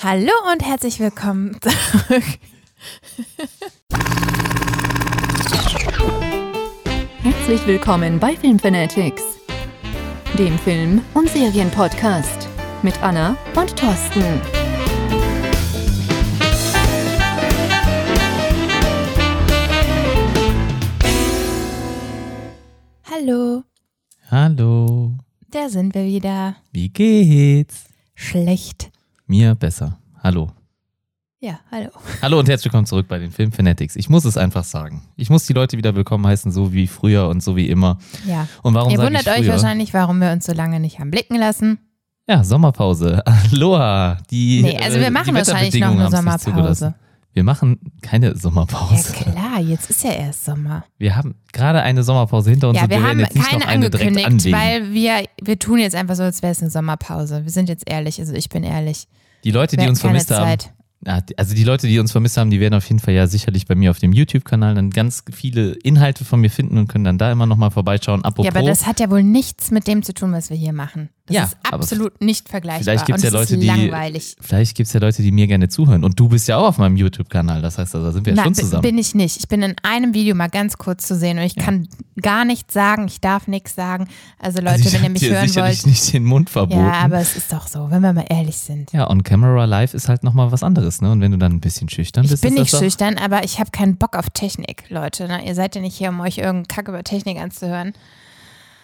Hallo und herzlich willkommen zurück. Herzlich willkommen bei Film Fanatics, dem Film- und Serienpodcast mit Anna und Thorsten. Hallo, Hallo, da sind wir wieder. wie geht's? Schlecht. Mir besser. Hallo. Ja, hallo. Hallo und herzlich willkommen zurück bei den Film Fanatics. Ich muss es einfach sagen. Ich muss die Leute wieder willkommen heißen, so wie früher und so wie immer. Ja. Und warum Ihr wundert euch wahrscheinlich, warum wir uns so lange nicht haben blicken lassen. Ja, Sommerpause. Aloha. Die, Nee, also wir äh, machen wahrscheinlich noch eine Sommerpause. Wir machen keine Ja Sommerpause. klar, jetzt ist ja erst Sommer. wir haben gerade eine Sommerpause hinter uns Ja, wir wir haben keine angekündigt, weil wir, wir tun jetzt einfach so, als wäre es eine Sommerpause. Wir sind jetzt ehrlich, also ich bin ehrlich. Die Leute, die uns vermisst haben, Zeit. Ja, die- also die Leute, die uns vermisst haben, die werden auf jeden Fall ja sicherlich bei mir auf dem YouTube-Kanal dann ganz viele Inhalte von mir finden und können dann da immer nochmal vorbeischauen. Apropos, Ja, aber das hat ja wohl nichts mit dem zu tun, was wir hier machen. Das Ja, ist absolut nicht vergleichbar. vielleicht gibt's und ja es Leute, die- langweilig. vielleicht gibt es ja Leute, die mir gerne zuhören. Und du bist ja auch auf meinem YouTube-Kanal. Das heißt, also, da sind wir ja Nein, schon zusammen. bin ich nicht. Ich bin in einem Video mal ganz kurz zu sehen und ich kann gar nichts sagen, ich darf nichts sagen. Also Leute, also ich wenn ihr mich hören sicherlich wollt. nicht den Mund verboten. Ja, aber es ist doch so, wenn wir mal ehrlich sind. ja, on camera live ist halt nochmal was anderes, ne? Und wenn du dann ein bisschen schüchtern Ich bist, bin ist nicht schüchtern, aber ich habe keinen Bock auf Technik, Leute. Ne? Ihr seid ja nicht hier, um euch irgendeinen Kack über Technik anzuhören.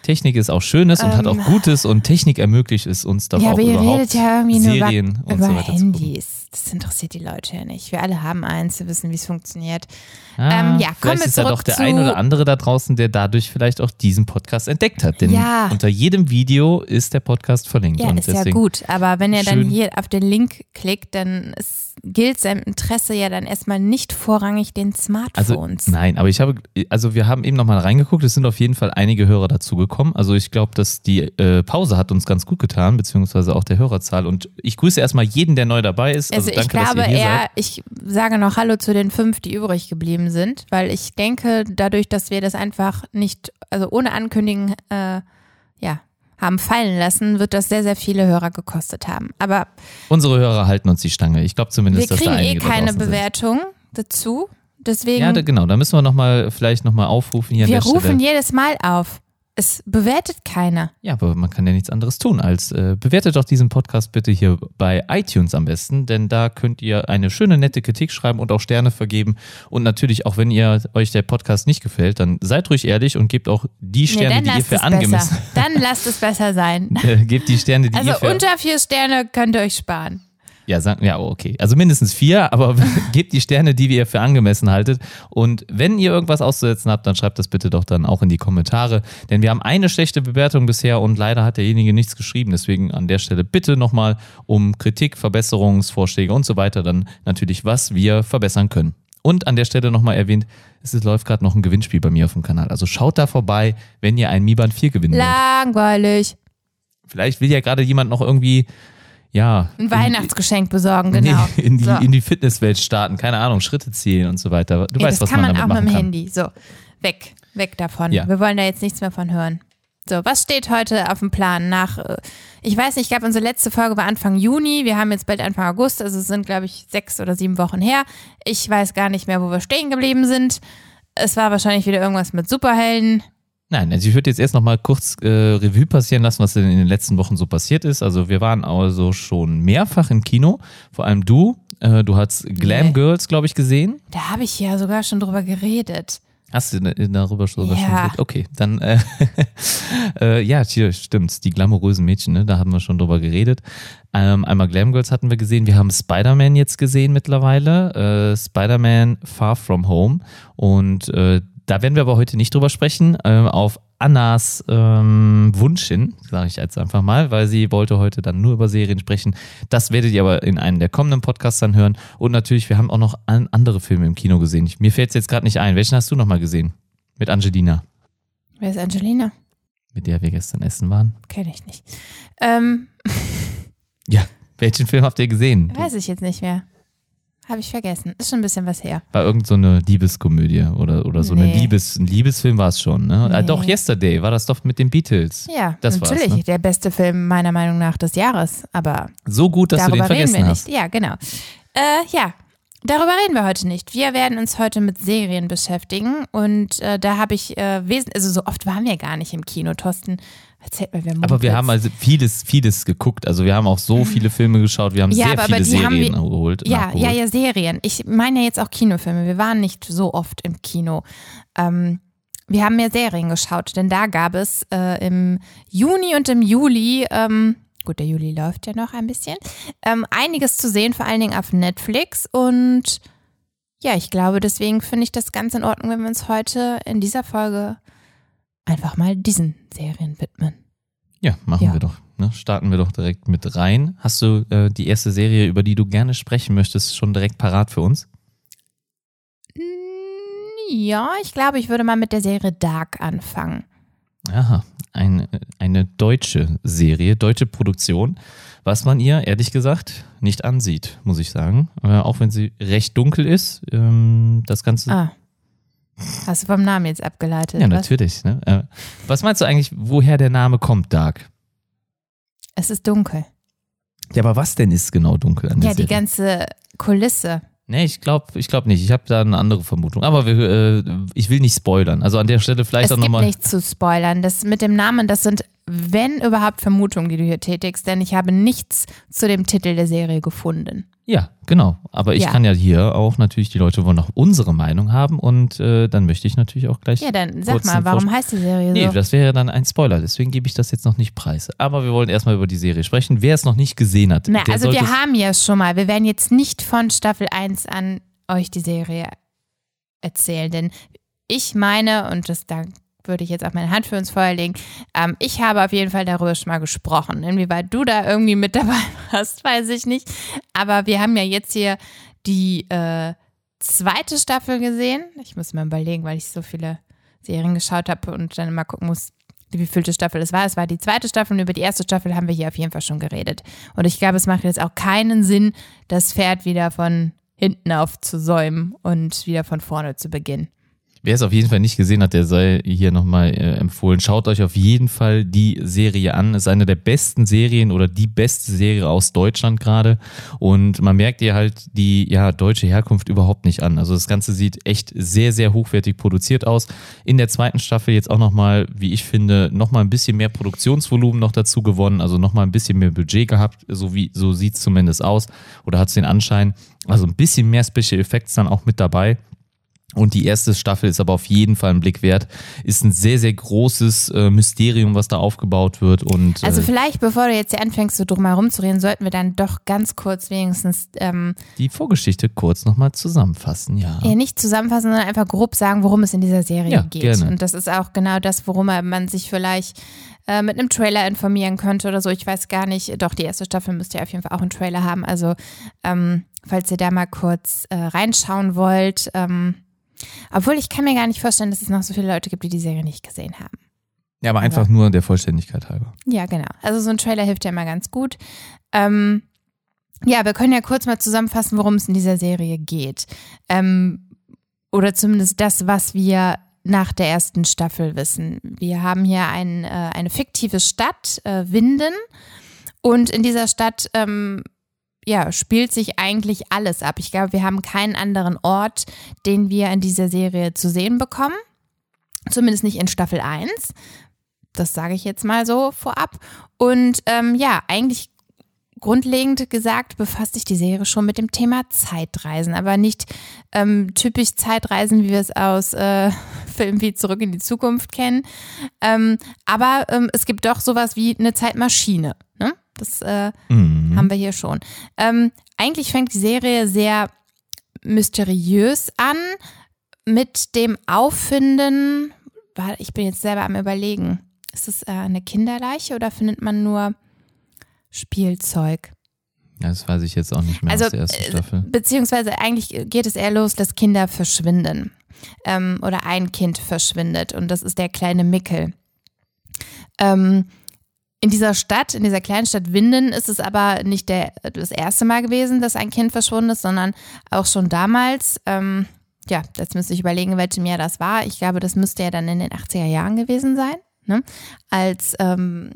Technik ist auch Schönes und hat Ähm, auch Gutes und Technik ermöglicht es uns doch ja, auch aber ihr überhaupt redet ja irgendwie nur über, Serien und über so weiter. Handys. Das interessiert die Leute ja nicht. Wir alle haben eins, wir wissen, wie es funktioniert. Ah, Ähm, ja, kommen vielleicht wir ist ja doch der ein oder andere da draußen, der dadurch vielleicht auch diesen Podcast entdeckt hat. Denn Ja. unter jedem Video ist der Podcast verlinkt. Ja, ist ja gut. Aber wenn ihr dann hier auf den Link klickt, dann ist, gilt sein Interesse ja dann erstmal nicht vorrangig den Also Smartphones. nein, aber ich habe, also wir haben eben nochmal reingeguckt, es sind auf jeden Fall einige Hörer dazugekommen. Also ich glaube, dass die äh, Pause hat uns ganz gut getan, beziehungsweise auch der Hörerzahl. Und ich grüße erstmal jeden, der neu dabei ist. Also, also ich danke, glaube dass eher, ich sage noch Hallo zu den fünf, die übrig geblieben sind, weil ich denke, dadurch, dass wir das einfach nicht, also ohne Ankündigen, äh, ja, haben fallen lassen, wird das sehr, sehr viele Hörer gekostet haben. Aber Unsere Hörer halten uns die Stange. Ich glaube wir zumindest, dass da kriegen eh da keine draußen sind. Bewertung dazu. Deswegen, Ja, da, genau, da müssen wir noch mal, vielleicht nochmal aufrufen hier wir rufen Stelle. jedes Mal auf. Es bewertet keiner. Ja, aber man kann ja nichts anderes tun als äh, bewertet doch diesen Podcast bitte hier bei iTunes am besten, denn da könnt ihr eine schöne nette Kritik schreiben und auch Sterne vergeben und natürlich auch wenn ihr euch der Podcast nicht gefällt, dann seid ruhig ehrlich und gebt auch die Nee, Sterne, dann die ihr für es angemessen besser. Dann lasst es besser sein. äh, gebt die Sterne, die Also ihr für unter vier Sterne könnt ihr euch sparen. Ja, sagen, ja, okay. Also mindestens vier, aber gebt die Sterne, die ihr für angemessen haltet. Und wenn ihr irgendwas auszusetzen habt, dann schreibt das bitte doch dann auch in die Kommentare. Denn wir haben eine schlechte Bewertung bisher und leider hat derjenige nichts geschrieben. Deswegen an der Stelle bitte nochmal um Kritik, Verbesserungsvorschläge und so weiter. Dann natürlich, was wir verbessern können. Und an der Stelle nochmal erwähnt, es läuft gerade noch ein Gewinnspiel bei mir auf dem Kanal. Also schaut da vorbei, wenn ihr ein Mi Band 4 gewinnen wollt. Langweilig. Vielleicht will ja gerade jemand noch irgendwie, ja. Ein in- Weihnachtsgeschenk besorgen, genau. In, die, so. in die Fitnesswelt starten, keine Ahnung, Schritte zählen und so weiter. Du Ey, weißt, das was kann man, man damit auch mit machen dem kann. Handy. So, weg, weg davon. Ja. Wir wollen da jetzt nichts mehr von hören. So, was steht heute auf dem Plan nach, äh, ich weiß nicht, ich glaube, unsere letzte Folge war Anfang Juni, wir haben jetzt bald Anfang August, also es sind, glaube ich, sechs oder sieben Wochen her. Ich weiß gar nicht mehr, wo wir stehen geblieben sind. Es war wahrscheinlich wieder irgendwas mit Superhelden. Nein, also ich würde jetzt erst noch mal kurz äh, Revue passieren lassen, was denn in den letzten Wochen so passiert ist. Also wir waren also schon mehrfach im Kino, vor allem du. Äh, du hast Glam Nee. Girls, glaube ich, gesehen. Da habe ich ja sogar schon drüber geredet. Hast du da- darüber schon, Ja. geredet? Okay, dann, äh, äh, ja, hier stimmt, die glamourösen Mädchen, ne, da haben wir schon drüber geredet. Ähm, einmal Glam Girls hatten wir gesehen, wir haben Spider-Man jetzt gesehen mittlerweile, äh, Spider-Man Far From Home und äh, da werden wir aber heute nicht drüber sprechen, ähm, auf Annas ähm, Wunsch hin, sage ich jetzt einfach mal, weil sie wollte heute dann nur über Serien sprechen. Das werdet ihr aber in einem der kommenden Podcasts dann hören. Und natürlich, wir haben auch noch an- andere Filme im Kino gesehen. Mir fällt es jetzt gerade nicht ein. Welchen hast du noch mal gesehen? Mit Angelina, Wer ist Angelina? mit der wir gestern essen waren. Kenne ich nicht. Ähm, Ja. Welchen Film habt ihr gesehen? weiß ich jetzt nicht mehr. Habe ich vergessen. Ist schon ein bisschen was her. War irgend so eine Liebeskomödie oder, oder so Nee. eine Liebes, ein Liebesfilm war es schon, ne? Äh, Nee. doch, Yesterday war das doch mit den Beatles. Ja, Das natürlich. ne? Der beste Film meiner Meinung nach des Jahres. Aber So gut, dass du den darüber reden vergessen wir hast. nicht. Ja, genau. Äh, ja, darüber reden wir heute nicht. Wir werden uns heute mit Serien beschäftigen. Und äh, da habe ich äh, wesen also so oft waren wir gar nicht im Kino, Thorsten. Erzählt mal, wer Aber wir haben also vieles, vieles geguckt. Also wir haben auch so viele Filme geschaut, wir haben Mhm. Ja, sehr aber- viele aber Serien wir- geholt. Ja, nachgeholt. ja, ja, Serien. Ich meine ja jetzt auch Kinofilme. Wir waren nicht so oft im Kino. Ähm, wir haben mehr Serien geschaut, denn da gab es äh, im Juni und im Juli, ähm, gut, der Juli läuft ja noch ein bisschen, ähm, einiges zu sehen, vor allen Dingen auf Netflix. Und ja, ich glaube, deswegen finde ich das ganz in Ordnung, wenn wir uns heute in dieser Folge einfach mal diesen Serien widmen. Ja, machen Ja. wir doch. Ne? Starten wir doch direkt mit rein. Hast du äh, die erste Serie, über die du gerne sprechen möchtest, schon direkt parat für uns? Mm, Ja, ich glaube, ich würde mal mit der Serie Dark anfangen. Aha, ein, eine deutsche Serie, deutsche Produktion, was man ihr, ehrlich gesagt, nicht ansieht, muss ich sagen. Äh, auch wenn sie recht dunkel ist. Ähm, das Ganze. Ah. Hast du vom Namen jetzt abgeleitet? ja, was? natürlich. Ne? Äh, was meinst du eigentlich, woher der Name kommt, Dark? Es ist dunkel. Ja, aber was denn ist genau dunkel an der Ja, die Serie? ganze Kulisse. Nee, ich glaube ich glaub nicht. Ich habe da eine andere Vermutung. Aber wir, äh, ich will nicht spoilern. Also an der Stelle vielleicht es auch gibt nochmal. nichts zu spoilern. Das mit dem Namen, das sind, wenn überhaupt, Vermutungen, die du hier tätigst, denn ich habe nichts zu dem Titel der Serie gefunden. Ja, genau. Aber ich Ja. kann ja hier auch natürlich, die Leute wollen auch unsere Meinung haben und äh, dann möchte ich natürlich auch gleich. Ja, dann sag mal, warum heißt die Serie Nee, so? das wäre dann ein Spoiler, deswegen gebe ich das jetzt noch nicht preis. Aber wir wollen erstmal über die Serie sprechen. Wer es noch nicht gesehen hat, Na, also wir haben ja schon mal, wir werden jetzt nicht von Staffel 1 an euch die Serie erzählen, denn ich meine, und das da würde ich jetzt auch meine Hand für uns Feuer legen, ähm, ich habe auf jeden Fall darüber schon mal gesprochen. Inwieweit du da irgendwie mit dabei warst, weiß ich nicht. Aber wir haben ja jetzt hier die äh, zweite Staffel gesehen. Ich muss mal überlegen, weil ich so viele Serien geschaut habe und dann mal gucken muss, wie vielte Staffel es war. Es war die zweite Staffel und über die erste Staffel haben wir hier auf jeden Fall schon geredet. Und ich glaube, es macht jetzt auch keinen Sinn, das Pferd wieder von hinten auf zu säumen und wieder von vorne zu beginnen. Wer es auf jeden Fall nicht gesehen hat, der sei hier nochmal äh, empfohlen. Schaut euch auf jeden Fall die Serie an. Ist eine der besten Serien oder die beste Serie aus Deutschland gerade. Und man merkt ihr halt die ja, deutsche Herkunft überhaupt nicht an. Also das Ganze sieht echt sehr, sehr hochwertig produziert aus. In der zweiten Staffel jetzt auch nochmal, wie ich finde, nochmal ein bisschen mehr Produktionsvolumen noch dazu gewonnen. Also nochmal ein bisschen mehr Budget gehabt. So, wie, so sieht es zumindest aus. Oder hat es den Anschein. Also ein bisschen mehr Special Effects dann auch mit dabei. Und die erste Staffel ist aber auf jeden Fall ein Blick wert. Ist ein sehr, sehr großes äh, Mysterium, was da aufgebaut wird. Und Also äh, vielleicht, bevor du jetzt hier anfängst, so drum herum zu reden, sollten wir dann doch ganz kurz wenigstens ähm, die Vorgeschichte kurz nochmal zusammenfassen, ja. eher nicht zusammenfassen, sondern einfach grob sagen, worum es in dieser Serie Ja, geht. gerne. Und das ist auch genau das, worum man sich vielleicht äh, mit einem Trailer informieren könnte oder so. Ich weiß gar nicht. Doch, die erste Staffel müsste ja auf jeden Fall auch einen Trailer haben. Also, ähm, falls ihr da mal kurz äh, reinschauen wollt. Ähm, obwohl ich kann mir gar nicht vorstellen, dass es noch so viele Leute gibt, die die Serie nicht gesehen haben. Ja, aber einfach nur der Vollständigkeit halber. Ja, genau. Also so ein Trailer hilft ja immer ganz gut. Ähm, ja, wir können ja kurz mal zusammenfassen, worum es in dieser Serie geht. Ähm, oder zumindest das, was wir nach der ersten Staffel wissen. Wir haben hier ein, äh, eine fiktive Stadt, äh, Winden. Und in dieser Stadt ähm, ja, spielt sich eigentlich alles ab. Ich glaube, wir haben keinen anderen Ort, den wir in dieser Serie zu sehen bekommen. Zumindest nicht in Staffel 1. Das sage ich jetzt mal so vorab. Und ähm, ja, eigentlich grundlegend gesagt befasst sich die Serie schon mit dem Thema Zeitreisen, aber nicht ähm, typisch Zeitreisen, wie wir es aus äh, Filmen wie Zurück in die Zukunft kennen. Ähm, aber ähm, es gibt doch sowas wie eine Zeitmaschine. Das äh, Mhm. haben wir hier schon. Ähm, eigentlich fängt die Serie sehr mysteriös an mit dem Auffinden. Ich bin jetzt selber am Überlegen. Ist es äh, eine Kinderleiche oder findet man nur Spielzeug? Das weiß ich jetzt auch nicht mehr Also, aus der ersten äh, Staffel. Beziehungsweise eigentlich geht es eher los, dass Kinder verschwinden. Ähm, oder ein Kind verschwindet und das ist der kleine Mickel. Ähm, in dieser Stadt, in dieser kleinen Stadt Winden, ist es aber nicht der, das erste Mal gewesen, dass ein Kind verschwunden ist, sondern auch schon damals. Ähm, ja, jetzt müsste ich überlegen, welchem Jahr das war. Ich glaube, das müsste ja dann in den 80er Jahren gewesen sein, ne? als ähm,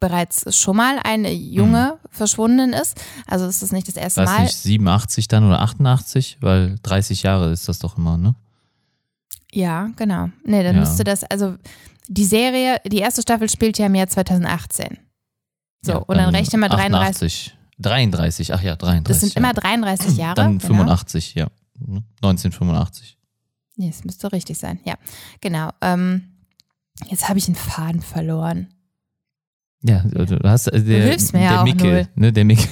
bereits schon mal eine Junge mhm. verschwunden ist. Also ist das nicht das erste War Mal. nicht 87 dann oder 88? Weil 30 Jahre ist das doch immer, ne? Ja, genau. Nee, dann Ja. müsste das, also die Serie, die erste Staffel spielt ja im Jahr 2018. So, Ja, und dann rechne mal 33. 88. 33, ach ja, 33. Das sind ja. immer 33 Jahre. Dann genau. 85, ja. 1985. Nee, das müsste richtig sein. Ja, genau. Ähm, jetzt habe ich einen Faden verloren. Ja, du hast äh, der, hilfst mir ja der auch Mickel, null. ne, der Mickel.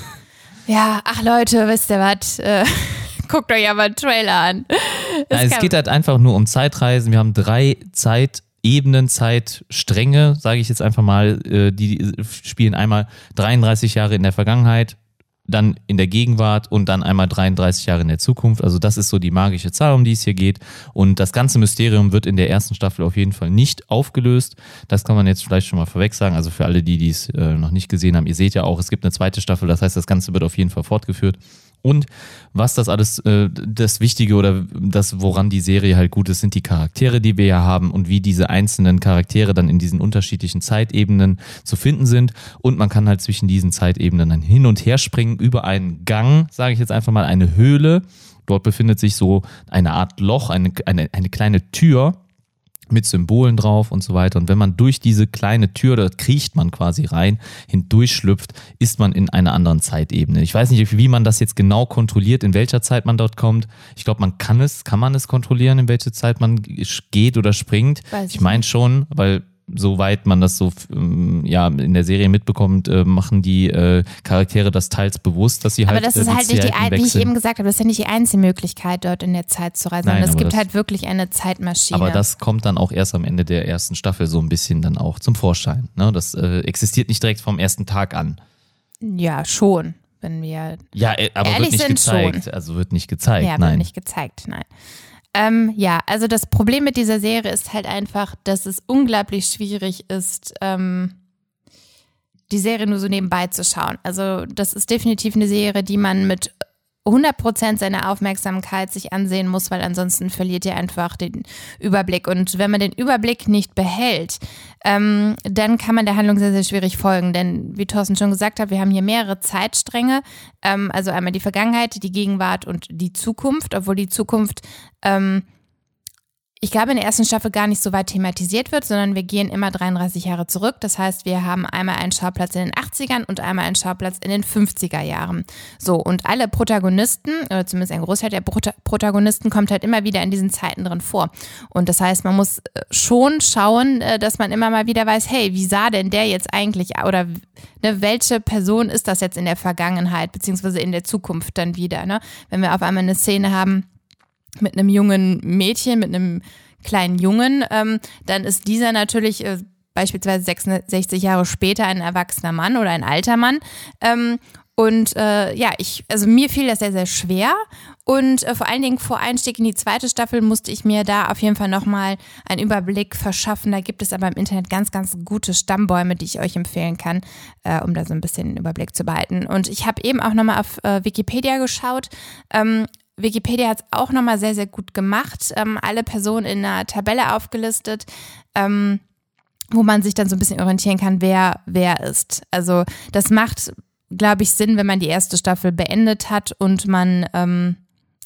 Ja, ach Leute, wisst ihr was? Äh, guckt euch aber einen Trailer an. Nein, es geht halt einfach nur um Zeitreisen. Wir haben drei Zeitebenen, Zeitstränge, sage ich jetzt einfach mal, äh, die spielen einmal 33 Jahre in der Vergangenheit, dann in der Gegenwart und dann einmal 33 Jahre in der Zukunft. Also das ist so die magische Zahl, um die es hier geht. Und das ganze Mysterium wird in der ersten Staffel auf jeden Fall nicht aufgelöst. Das kann man jetzt vielleicht schon mal vorweg sagen. Also für alle, die dies äh, noch nicht gesehen haben, ihr seht ja auch, es gibt eine zweite Staffel. Das heißt, das Ganze wird auf jeden Fall fortgeführt. Und was das alles, äh, das Wichtige oder das, woran die Serie halt gut ist, sind die Charaktere, die wir ja haben und wie diese einzelnen Charaktere dann in diesen unterschiedlichen Zeitebenen zu finden sind. Und man kann halt zwischen diesen Zeitebenen dann hin und her springen über einen Gang, sage ich jetzt einfach mal, eine Höhle. Dort befindet sich so eine Art Loch, eine, eine, eine kleine Tür mit Symbolen drauf und so weiter. Und wenn man durch diese kleine Tür, da kriecht man quasi rein, hindurchschlüpft, ist man in einer anderen Zeitebene. Ich weiß nicht, wie man das jetzt genau kontrolliert, in welcher Zeit man dort kommt. Ich glaube, man kann es, kann man es kontrollieren, in welche Zeit man geht oder springt. Weiß ich ich meine schon, weil soweit man das so ähm, ja in der Serie mitbekommt, äh, machen die äh, Charaktere das teils bewusst, dass sie Aber halt das äh, ist die halt nicht die, ein- wie ich eben gesagt habe, das ist ja nicht die einzige Möglichkeit, dort in der Zeit zu reisen, Nein, es aber gibt das- halt wirklich eine Zeitmaschine. Aber das kommt dann auch erst am Ende der ersten Staffel so ein bisschen dann auch zum Vorschein. Ne? Das äh, existiert nicht direkt vom ersten Tag an. ja, schon. Wenn wir Ja, äh, aber Ehrlich wird nicht sind gezeigt. Also wird nicht gezeigt, Ja, wird nein. nicht gezeigt, nein. Ähm, ja, also das Problem mit dieser Serie ist halt einfach, dass es unglaublich schwierig ist, ähm, die Serie nur so nebenbei zu schauen. Also das ist definitiv eine Serie, die man mit 100% seiner Aufmerksamkeit sich ansehen muss, weil ansonsten verliert ihr einfach den Überblick. Und wenn man den Überblick nicht behält, ähm, dann kann man der Handlung sehr, sehr schwierig folgen. Denn wie Thorsten schon gesagt hat, wir haben hier mehrere Zeitstränge. Ähm, also einmal die Vergangenheit, die Gegenwart und die Zukunft, obwohl die Zukunft ähm, ich glaube, in der ersten Staffel gar nicht so weit thematisiert wird, sondern wir gehen immer 33 Jahre zurück. Das heißt, wir haben einmal einen Schauplatz in den 80ern und einmal einen Schauplatz in den 50er Jahren. So, und alle Protagonisten, oder zumindest ein Großteil der Prota Protagonisten, kommt halt immer wieder in diesen Zeiten drin vor. Und das heißt, man muss äh, schon schauen, äh, dass man immer mal wieder weiß, hey, wie sah denn der jetzt eigentlich, oder ne, welche Person ist das jetzt in der Vergangenheit, beziehungsweise in der Zukunft dann wieder, ne? Wenn wir auf einmal eine Szene haben, mit einem jungen Mädchen, mit einem kleinen Jungen, ähm, dann ist dieser natürlich äh, beispielsweise 66 Jahre später ein erwachsener Mann oder ein alter Mann. Ähm, und äh, ja, ich, also mir fiel das sehr, sehr schwer. Und äh, vor allen Dingen vor Einstieg in die zweite Staffel musste ich mir da auf jeden Fall nochmal einen Überblick verschaffen. Da gibt es aber im Internet ganz, ganz gute Stammbäume, die ich euch empfehlen kann, äh, um da so ein bisschen den Überblick zu behalten. Und ich habe eben auch nochmal auf äh, Wikipedia geschaut. Ähm, Wikipedia hat es auch nochmal sehr, sehr gut gemacht. Ähm, alle Personen in einer Tabelle aufgelistet, ähm, wo man sich dann so ein bisschen orientieren kann, wer wer ist. Also das macht, glaube ich, Sinn, wenn man die erste Staffel beendet hat und man ähm,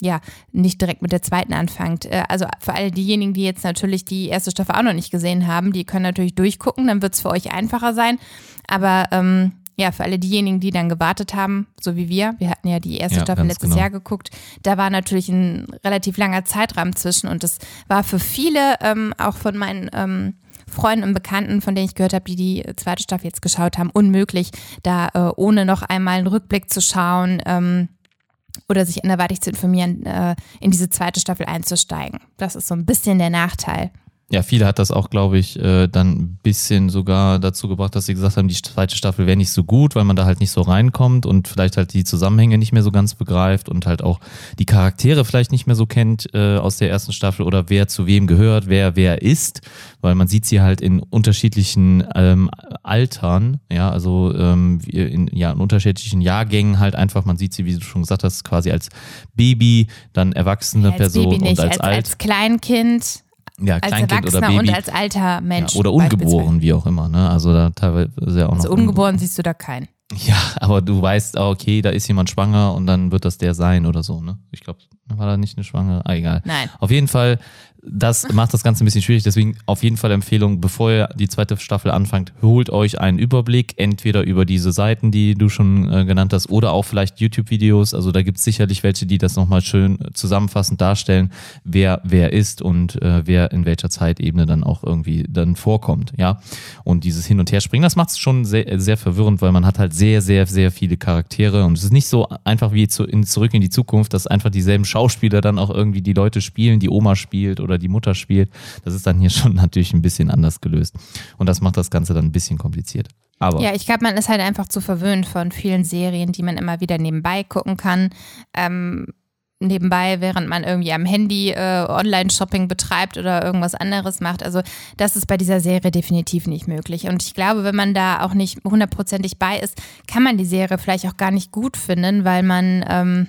ja nicht direkt mit der zweiten anfängt. Äh, also für alle diejenigen, die jetzt natürlich die erste Staffel auch noch nicht gesehen haben, die können natürlich durchgucken, dann wird es für euch einfacher sein. Aber ähm, ja, für alle diejenigen, die dann gewartet haben, so wie wir, wir hatten ja die erste Ja, Staffel letztes genau. Jahr geguckt, da war natürlich ein relativ langer Zeitraum zwischen und das war für viele, ähm, auch von meinen ähm, Freunden und Bekannten, von denen ich gehört habe, die die zweite Staffel jetzt geschaut haben, unmöglich, da äh, ohne noch einmal einen Rückblick zu schauen ähm, oder sich anderweitig zu informieren, äh, in diese zweite Staffel einzusteigen. Das ist so ein bisschen der Nachteil. Ja, viele hat das auch, glaube ich, äh, dann ein bisschen sogar dazu gebracht, dass sie gesagt haben, die zweite Staffel wäre nicht so gut, weil man da halt nicht so reinkommt und vielleicht halt die Zusammenhänge nicht mehr so ganz begreift und halt auch die Charaktere vielleicht nicht mehr so kennt äh, aus der ersten Staffel oder wer zu wem gehört, wer wer ist, weil man sieht sie halt in unterschiedlichen ähm, Altern, ja, also ähm, in, ja, in unterschiedlichen Jahrgängen halt einfach, man sieht sie, wie du schon gesagt hast, quasi als Baby, dann erwachsene Ja, als Person Baby nicht, und als, als, als Kleinkind, ja, als Kleinkind oder Baby. und als alter Mensch. ja, oder ungeboren, wie auch immer, ne? Also da teilweise ja auch Also noch. ungeboren siehst du da keinen. Ja, aber du weißt, ah, okay, da ist jemand schwanger und dann wird das der sein oder so, ne? Ich glaube, war da nicht eine Schwangere? Ah, egal. Nein. Auf jeden Fall, das macht das Ganze ein bisschen schwierig. Deswegen auf jeden Fall Empfehlung, bevor ihr die zweite Staffel anfangt, holt euch einen Überblick, entweder über diese Seiten, die du schon äh, genannt hast, oder auch vielleicht YouTube-Videos. Also da gibt es sicherlich welche, die das nochmal schön zusammenfassend darstellen, wer wer ist und äh, wer in welcher Zeitebene dann auch irgendwie dann vorkommt. Ja. Und dieses Hin- und Herspringen, das macht es schon sehr, sehr verwirrend, weil man hat halt sehr, sehr, sehr viele Charaktere und es ist nicht so einfach wie zu, in, zurück in die Zukunft, dass einfach dieselben Schauspieler dann auch irgendwie die Leute spielen, die Oma spielt oder die Mutter spielt. Das ist dann hier schon natürlich ein bisschen anders gelöst. Und das macht das Ganze dann ein bisschen kompliziert. Aber Ja, ich glaube, man ist halt einfach zu verwöhnt von vielen Serien, die man immer wieder nebenbei gucken kann. Ähm, nebenbei, während man irgendwie am Handy äh, Online-Shopping betreibt oder irgendwas anderes macht. Also das ist bei dieser Serie definitiv nicht möglich. Und ich glaube, wenn man da auch nicht hundertprozentig bei ist, kann man die Serie vielleicht auch gar nicht gut finden, weil man ähm,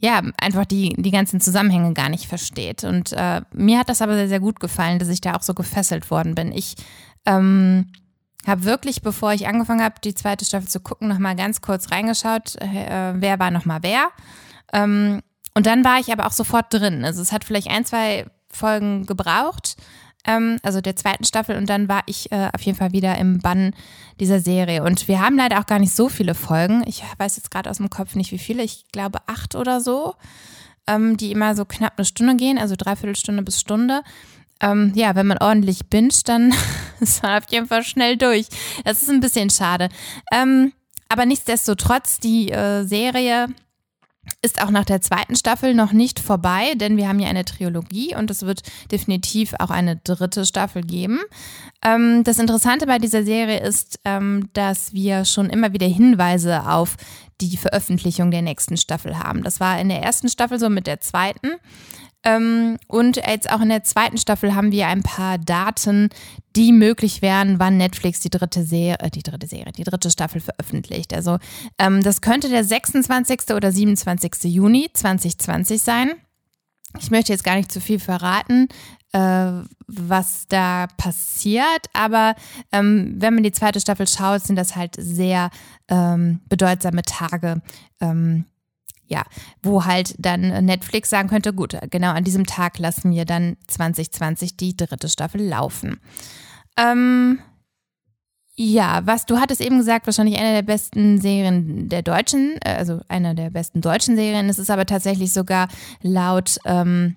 ja einfach die, die ganzen Zusammenhänge gar nicht versteht. Und äh, mir hat das aber sehr, sehr gut gefallen, dass ich da auch so gefesselt worden bin. Ich ähm, habe wirklich, bevor ich angefangen habe, die zweite Staffel zu gucken, nochmal ganz kurz reingeschaut, äh, wer war nochmal wer. Ähm, und dann war ich aber auch sofort drin. Also es hat vielleicht ein, zwei Folgen gebraucht, ähm, also der zweiten Staffel, und dann war ich äh, auf jeden Fall wieder im Bann dieser Serie. Und wir haben leider auch gar nicht so viele Folgen. Ich weiß jetzt gerade aus dem Kopf nicht, wie viele. Ich glaube acht oder so, ähm, die immer so knapp eine Stunde gehen, also dreiviertel Stunde bis Stunde. Ähm, ja, wenn man ordentlich binscht, dann ist man auf jeden Fall schnell durch. Das ist ein bisschen schade. Ähm, aber nichtsdestotrotz, die äh, Serie ist auch nach der zweiten Staffel noch nicht vorbei, denn wir haben ja eine Trilogie und es wird definitiv auch eine dritte Staffel geben. Ähm, das Interessante bei dieser Serie ist, ähm, dass wir schon immer wieder Hinweise auf die Veröffentlichung der nächsten Staffel haben. Das war in der ersten Staffel so mit der zweiten. Ähm, und jetzt auch in der zweiten Staffel haben wir ein paar Daten, die möglich wären, wann Netflix die dritte Serie, äh, die dritte Serie, die dritte Staffel veröffentlicht. Also ähm, das könnte der 26. oder 27. Juni 2020 sein. Ich möchte jetzt gar nicht zu viel verraten, äh, was da passiert, aber ähm, wenn man die zweite Staffel schaut, sind das halt sehr ähm, bedeutsame Tage. Ähm, ja, wo halt dann Netflix sagen könnte, gut, genau an diesem Tag lassen wir dann 2020 die dritte Staffel laufen. Ähm, ja, was du hattest eben gesagt, wahrscheinlich eine der besten Serien der deutschen, äh, also eine der besten deutschen Serien. Es ist aber tatsächlich sogar laut ähm,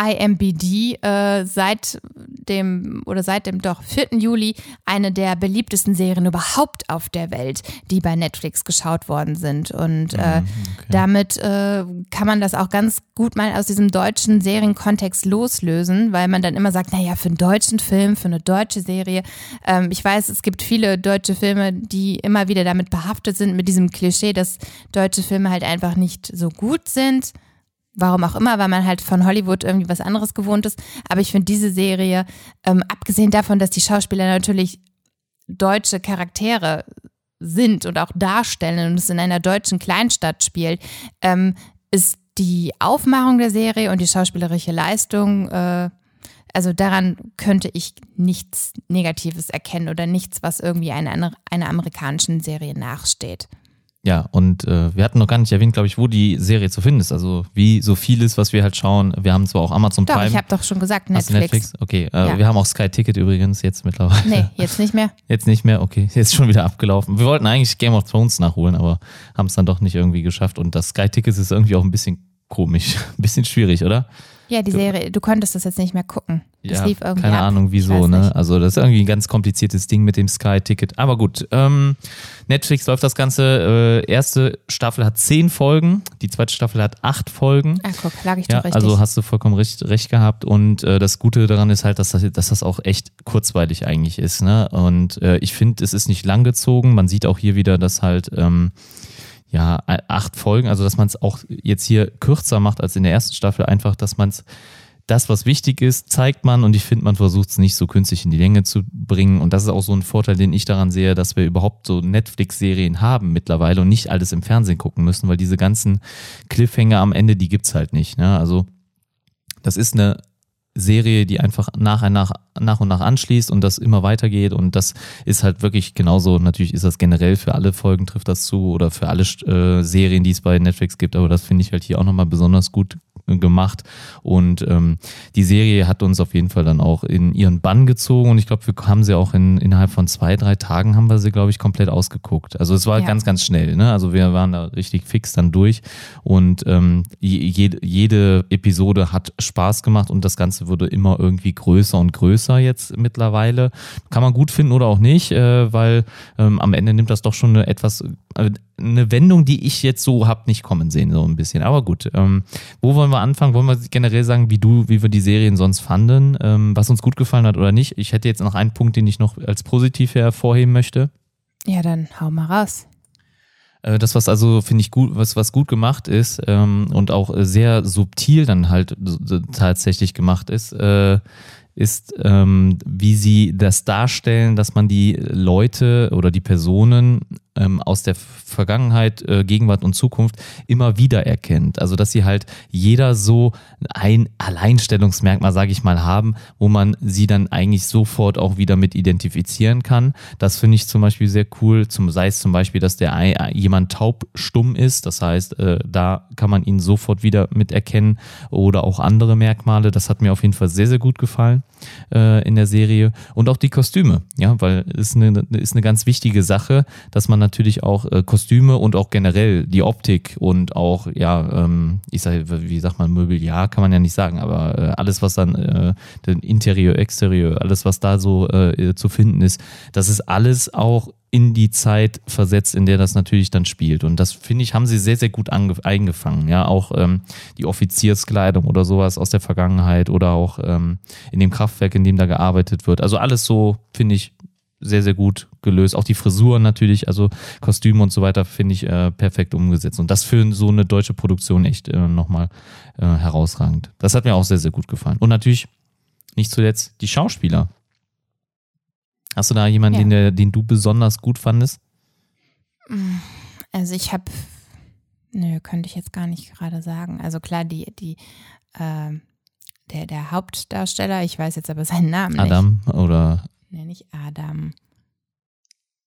IMBD äh, seit dem oder seit dem doch 4. Juli eine der beliebtesten Serien überhaupt auf der Welt, die bei Netflix geschaut worden sind. Und äh, damit äh, kann man das auch ganz gut mal aus diesem deutschen Serienkontext loslösen, weil man dann immer sagt, naja, für einen deutschen Film, für eine deutsche Serie. Ähm, ich weiß, es gibt viele deutsche Filme, die immer wieder damit behaftet sind, mit diesem Klischee, dass deutsche Filme halt einfach nicht so gut sind. Warum auch immer, weil man halt von Hollywood irgendwie was anderes gewohnt ist. Aber ich finde diese Serie, ähm, abgesehen davon, dass die Schauspieler natürlich deutsche Charaktere sind und auch darstellen und es in einer deutschen Kleinstadt spielt, ähm, ist die Aufmachung der Serie und die schauspielerische Leistung, äh, also daran könnte ich nichts Negatives erkennen oder nichts, was irgendwie einer, einer amerikanischen Serie nachsteht. Ja, und äh, wir hatten noch gar nicht erwähnt, glaube ich, wo die Serie zu finden ist. Also wie so vieles, was wir halt schauen. Wir haben zwar auch Amazon Doch, Prime. ich habe doch schon gesagt, Netflix. Netflix? Okay, äh, Ja. wir haben auch Sky Ticket übrigens jetzt mittlerweile. Nee, jetzt nicht mehr. Jetzt nicht mehr, okay, jetzt schon wieder abgelaufen. Wir wollten eigentlich Game of Thrones nachholen, aber haben es dann doch nicht irgendwie geschafft. Und das Sky Ticket ist irgendwie auch ein bisschen komisch. Ein bisschen schwierig, oder? Ja, die Serie, du konntest das jetzt nicht mehr gucken. Das ja, lief irgendwie keine ab. Ahnung wieso, ne? nicht. Also das ist irgendwie ein ganz kompliziertes Ding mit dem Sky-Ticket. Aber gut, ähm, Netflix läuft das Ganze. Äh, erste Staffel hat zehn Folgen, die zweite Staffel hat acht Folgen. Ah, guck, lag ich Ja, doch richtig. also hast du vollkommen recht, recht gehabt. Und äh, das Gute daran ist halt, dass das, dass das auch echt kurzweilig eigentlich ist. Ne? Und äh, ich finde, es ist nicht langgezogen. Man sieht auch hier wieder, dass halt ähm, ja acht Folgen, also dass man es auch jetzt hier kürzer macht als in der ersten Staffel, einfach, dass man es das, was wichtig ist, zeigt man und ich finde, man versucht es nicht so künstlich in die Länge zu bringen. Und das ist auch so ein Vorteil, den ich daran sehe, dass wir überhaupt so Netflix-Serien haben mittlerweile und nicht alles im Fernsehen gucken müssen, weil diese ganzen Cliffhanger am Ende, die gibt's halt nicht. Ne? Also das ist eine Serie, die einfach nach, nach, nach und nach anschließt und das immer weitergeht. Und das ist halt wirklich genauso, natürlich ist das generell für alle Folgen trifft das zu oder für alle äh, Serien, die es bei Netflix gibt, aber das finde ich halt hier auch nochmal besonders gut gemacht und ähm, die Serie hat uns auf jeden Fall dann auch in ihren Bann gezogen und ich glaube, wir haben sie auch in, innerhalb von zwei, drei Tagen haben wir sie, glaube ich, komplett ausgeguckt. Also es war Ja. ganz, ganz schnell, ne? Also wir waren da richtig fix dann durch und ähm, je, jede Episode hat Spaß gemacht und das Ganze wurde immer irgendwie größer und größer jetzt mittlerweile. Kann man gut finden oder auch nicht, äh, weil ähm, am Ende nimmt das doch schon eine etwas äh, eine Wendung, die ich jetzt so hab nicht kommen sehen, so ein bisschen. Aber gut, ähm, wo wollen wir anfangen? Wollen wir generell sagen, wie du, wie wir die Serien sonst fanden, ähm, was uns gut gefallen hat oder nicht? Ich hätte jetzt noch einen Punkt, den ich noch als positiv hervorheben möchte. ja, dann hau mal raus. Äh, Das, was also, finde ich, gut, was, was gut gemacht ist ähm, und auch äh, sehr subtil dann halt so tatsächlich gemacht ist, äh, ist, ähm, wie sie das darstellen, dass man die Leute oder die Personen ähm, aus der Vergangenheit, äh, Gegenwart und Zukunft immer wieder erkennt. Also, dass sie halt jeder so ein Alleinstellungsmerkmal, sage ich mal, haben, wo man sie dann eigentlich sofort auch wieder mit identifizieren kann. Das finde ich zum Beispiel sehr cool. Zum, sei es zum Beispiel, dass der ei- jemand taubstumm ist. Das heißt, äh, da kann man ihn sofort wieder mit erkennen oder auch andere Merkmale. Das hat mir auf jeden Fall sehr, sehr gut gefallen äh, in der Serie. Und auch die Kostüme, ja, weil es eine, ist eine ganz wichtige Sache, dass man natürlich auch äh, Kostüme und auch generell die Optik und auch, ja, ähm, ich sage, wie sagt man, Mobiliar kann man ja nicht sagen, aber äh, alles, was dann, äh, Interieur, Exterieur, alles, was da so äh, zu finden ist, das ist alles auch in die Zeit versetzt, in der das natürlich dann spielt. Und das finde ich, haben sie sehr, sehr gut ange- eingefangen. Ja, auch ähm, die Offizierskleidung oder sowas aus der Vergangenheit oder auch ähm, in dem Kraftwerk, in dem da gearbeitet wird. Also alles so, finde ich, sehr, sehr gut gelöst. Auch die Frisuren natürlich, also Kostüme und so weiter, finde ich äh, perfekt umgesetzt. Und das für so eine deutsche Produktion echt äh, nochmal äh, herausragend. Das hat mir auch sehr, sehr gut gefallen. Und natürlich, nicht zuletzt, die Schauspieler. Hast du da jemanden, Ja. den, der, den du besonders gut fandest? Also ich habe, nö, könnte ich jetzt gar nicht gerade sagen. Also klar, die, die, ähm, der, der Hauptdarsteller, ich weiß jetzt aber seinen Namen Adam oder nicht. Nee, nicht Adam.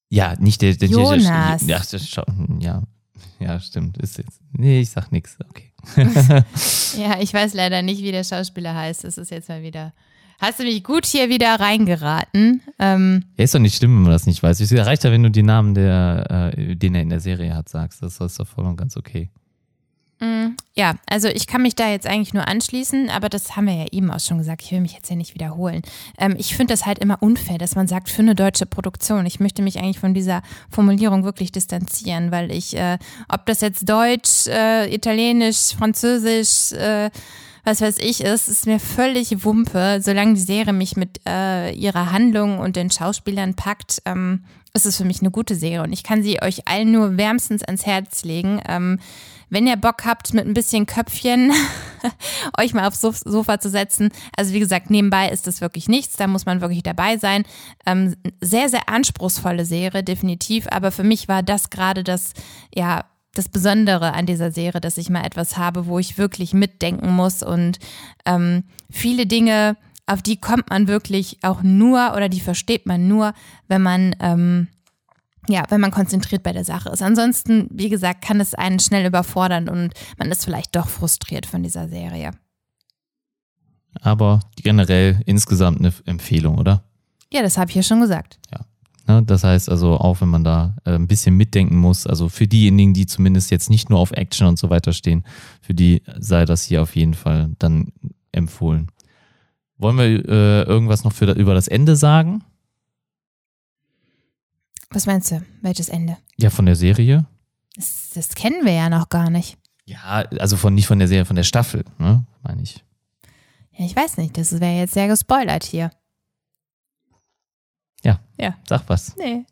Ja, nicht der, der Jonas. Der, ja, der, Schau- ja, ja, stimmt. Ist jetzt. Nee, ich sag nichts. Okay. Ja, ich weiß leider nicht, wie der Schauspieler heißt. Das ist jetzt mal wieder. Hast du mich gut hier wieder reingeraten? Ähm, Ja, ist doch nicht schlimm, wenn man das nicht weiß. Es reicht ja, wenn du die Namen, der, äh, den er in der Serie hat, sagst. Das ist doch voll und ganz okay. Mm, Ja, also ich kann mich da jetzt eigentlich nur anschließen, aber das haben wir ja eben auch schon gesagt. Ich will mich jetzt ja nicht wiederholen. Ähm, ich finde das halt immer unfair, dass man sagt, für eine deutsche Produktion. Ich möchte mich eigentlich von dieser Formulierung wirklich distanzieren, weil ich, äh, ob das jetzt Deutsch, äh, Italienisch, Französisch, äh, was weiß ich ist, ist mir völlig Wumpe. Solange die Serie mich mit äh, ihrer Handlung und den Schauspielern packt, ähm, ist es für mich eine gute Serie. Und ich kann sie euch allen nur wärmstens ans Herz legen. Ähm, wenn ihr Bock habt, mit ein bisschen Köpfchen euch mal aufs Sof- Sofa zu setzen. Also wie gesagt, nebenbei ist das wirklich nichts, da muss man wirklich dabei sein. Ähm, sehr, sehr anspruchsvolle Serie, definitiv. Aber für mich war das gerade das, ja, das Besondere an dieser Serie, dass ich mal etwas habe, wo ich wirklich mitdenken muss und ähm, viele Dinge, auf die kommt man wirklich auch nur oder die versteht man nur, wenn man ähm, ja, wenn man konzentriert bei der Sache ist. Ansonsten, wie gesagt, kann es einen schnell überfordern und man ist vielleicht doch frustriert von dieser Serie. Aber generell insgesamt eine Empfehlung, oder? Ja, das habe ich ja schon gesagt. Ne? Das heißt also, auch wenn man da äh, ein bisschen mitdenken muss, also für diejenigen, die zumindest jetzt nicht nur auf Action und so weiter stehen, für die sei das hier auf jeden Fall dann empfohlen. Wollen wir äh, irgendwas noch für, über das Ende sagen? Was meinst du? Welches Ende? Ja, von der Serie. Das, das kennen wir ja noch gar nicht. Ja, also von nicht von der Serie, von der Staffel, ne? Meine ich. Ja, ich weiß nicht. Das wäre jetzt sehr gespoilert hier. Ja. Ja. Sag was. Nee.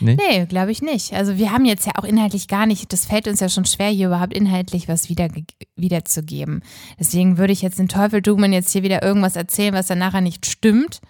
Nee? Nee, glaube ich nicht. Also wir haben jetzt ja auch inhaltlich gar nicht, das fällt uns ja schon schwer, hier überhaupt inhaltlich was wieder, wiederzugeben. Deswegen würde ich jetzt den Teufel tun und jetzt hier wieder irgendwas erzählen, was dann nachher nicht stimmt.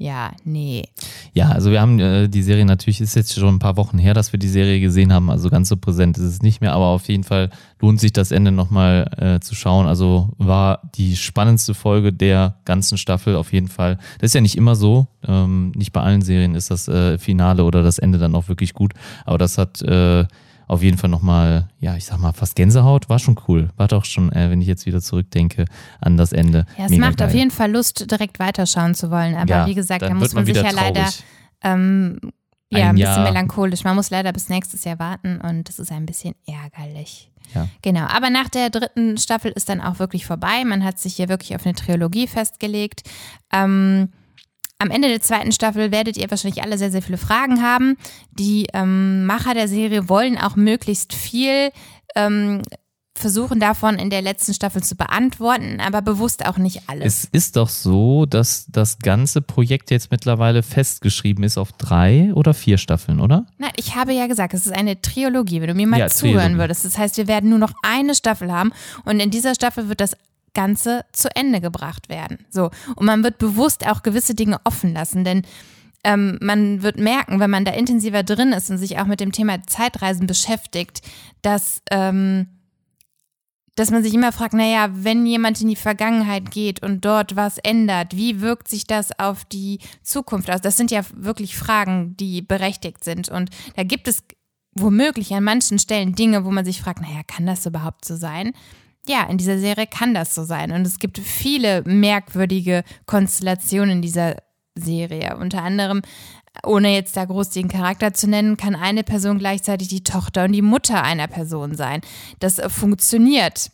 Ja, nee. Ja, also wir haben äh, die Serie natürlich, ist jetzt schon ein paar Wochen her, dass wir die Serie gesehen haben, also ganz so präsent ist es nicht mehr, aber auf jeden Fall lohnt sich das Ende nochmal äh, zu schauen. Also war die spannendste Folge der ganzen Staffel auf jeden Fall. Das ist ja nicht immer so, ähm, nicht bei allen Serien ist das äh, Finale oder das Ende dann auch wirklich gut, aber das hat äh, auf jeden Fall nochmal, ja, ich sag mal, fast Gänsehaut. War schon cool. War doch schon, äh, wenn ich jetzt wieder zurückdenke an das Ende. Ja, es Mega macht geil. auf jeden Fall Lust, direkt weiterschauen zu wollen. Aber Ja, wie gesagt, da muss man sich wieder ja leider ähm, ja, Ein ein bisschen melancholisch. Man muss leider bis nächstes Jahr warten und das ist ein bisschen ärgerlich. Ja. Genau, aber nach der dritten Staffel ist dann auch wirklich vorbei. Man hat sich hier wirklich auf eine Trilogie festgelegt. Ähm, am Ende der zweiten Staffel werdet ihr wahrscheinlich alle sehr, sehr viele Fragen haben. Die ähm, Macher der Serie wollen auch möglichst viel ähm, versuchen davon in der letzten Staffel zu beantworten, aber bewusst auch nicht alles. Es ist doch so, dass das ganze Projekt jetzt mittlerweile festgeschrieben ist auf drei oder vier Staffeln, oder? Na, ich habe ja gesagt, es ist eine Trilogie, wenn du mir mal Ja, zuhören Trilogie. würdest. Das heißt, wir werden nur noch eine Staffel haben und in dieser Staffel wird das Ganze zu Ende gebracht werden. So. Und man wird bewusst auch gewisse Dinge offen lassen, denn ähm, man wird merken, wenn man da intensiver drin ist und sich auch mit dem Thema Zeitreisen beschäftigt, dass, ähm, dass man sich immer fragt, naja, wenn jemand in die Vergangenheit geht und dort was ändert, wie wirkt sich das auf die Zukunft aus? Das sind ja wirklich Fragen, die berechtigt sind. Und da gibt es womöglich an manchen Stellen Dinge, wo man sich fragt, naja, kann das überhaupt so sein? Ja, in dieser Serie kann das so sein. Und es gibt viele merkwürdige Konstellationen in dieser Serie. Unter anderem, ohne jetzt da groß den Charakter zu nennen, kann eine Person gleichzeitig die Tochter und die Mutter einer Person sein. Das funktioniert.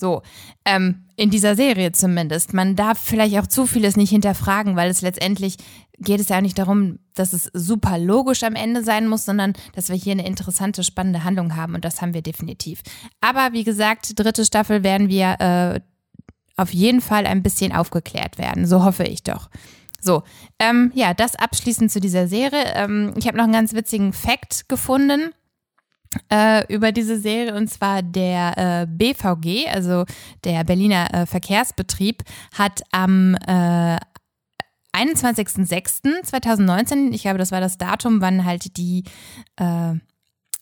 So, ähm, in dieser Serie zumindest. Man darf vielleicht auch zu vieles nicht hinterfragen, weil es letztendlich geht es ja auch nicht darum, dass es super logisch am Ende sein muss, sondern dass wir hier eine interessante, spannende Handlung haben und das haben wir definitiv. Aber wie gesagt, dritte Staffel werden wir äh, auf jeden Fall ein bisschen aufgeklärt werden. So hoffe ich doch. So, ähm, ja, das abschließend zu dieser Serie. Ähm, ich habe noch einen ganz witzigen Fact gefunden äh, über diese Serie und zwar der äh, BVG, also der Berliner äh, Verkehrsbetrieb, hat am äh, 21.06.2019, ich glaube, das war das Datum, wann halt die äh,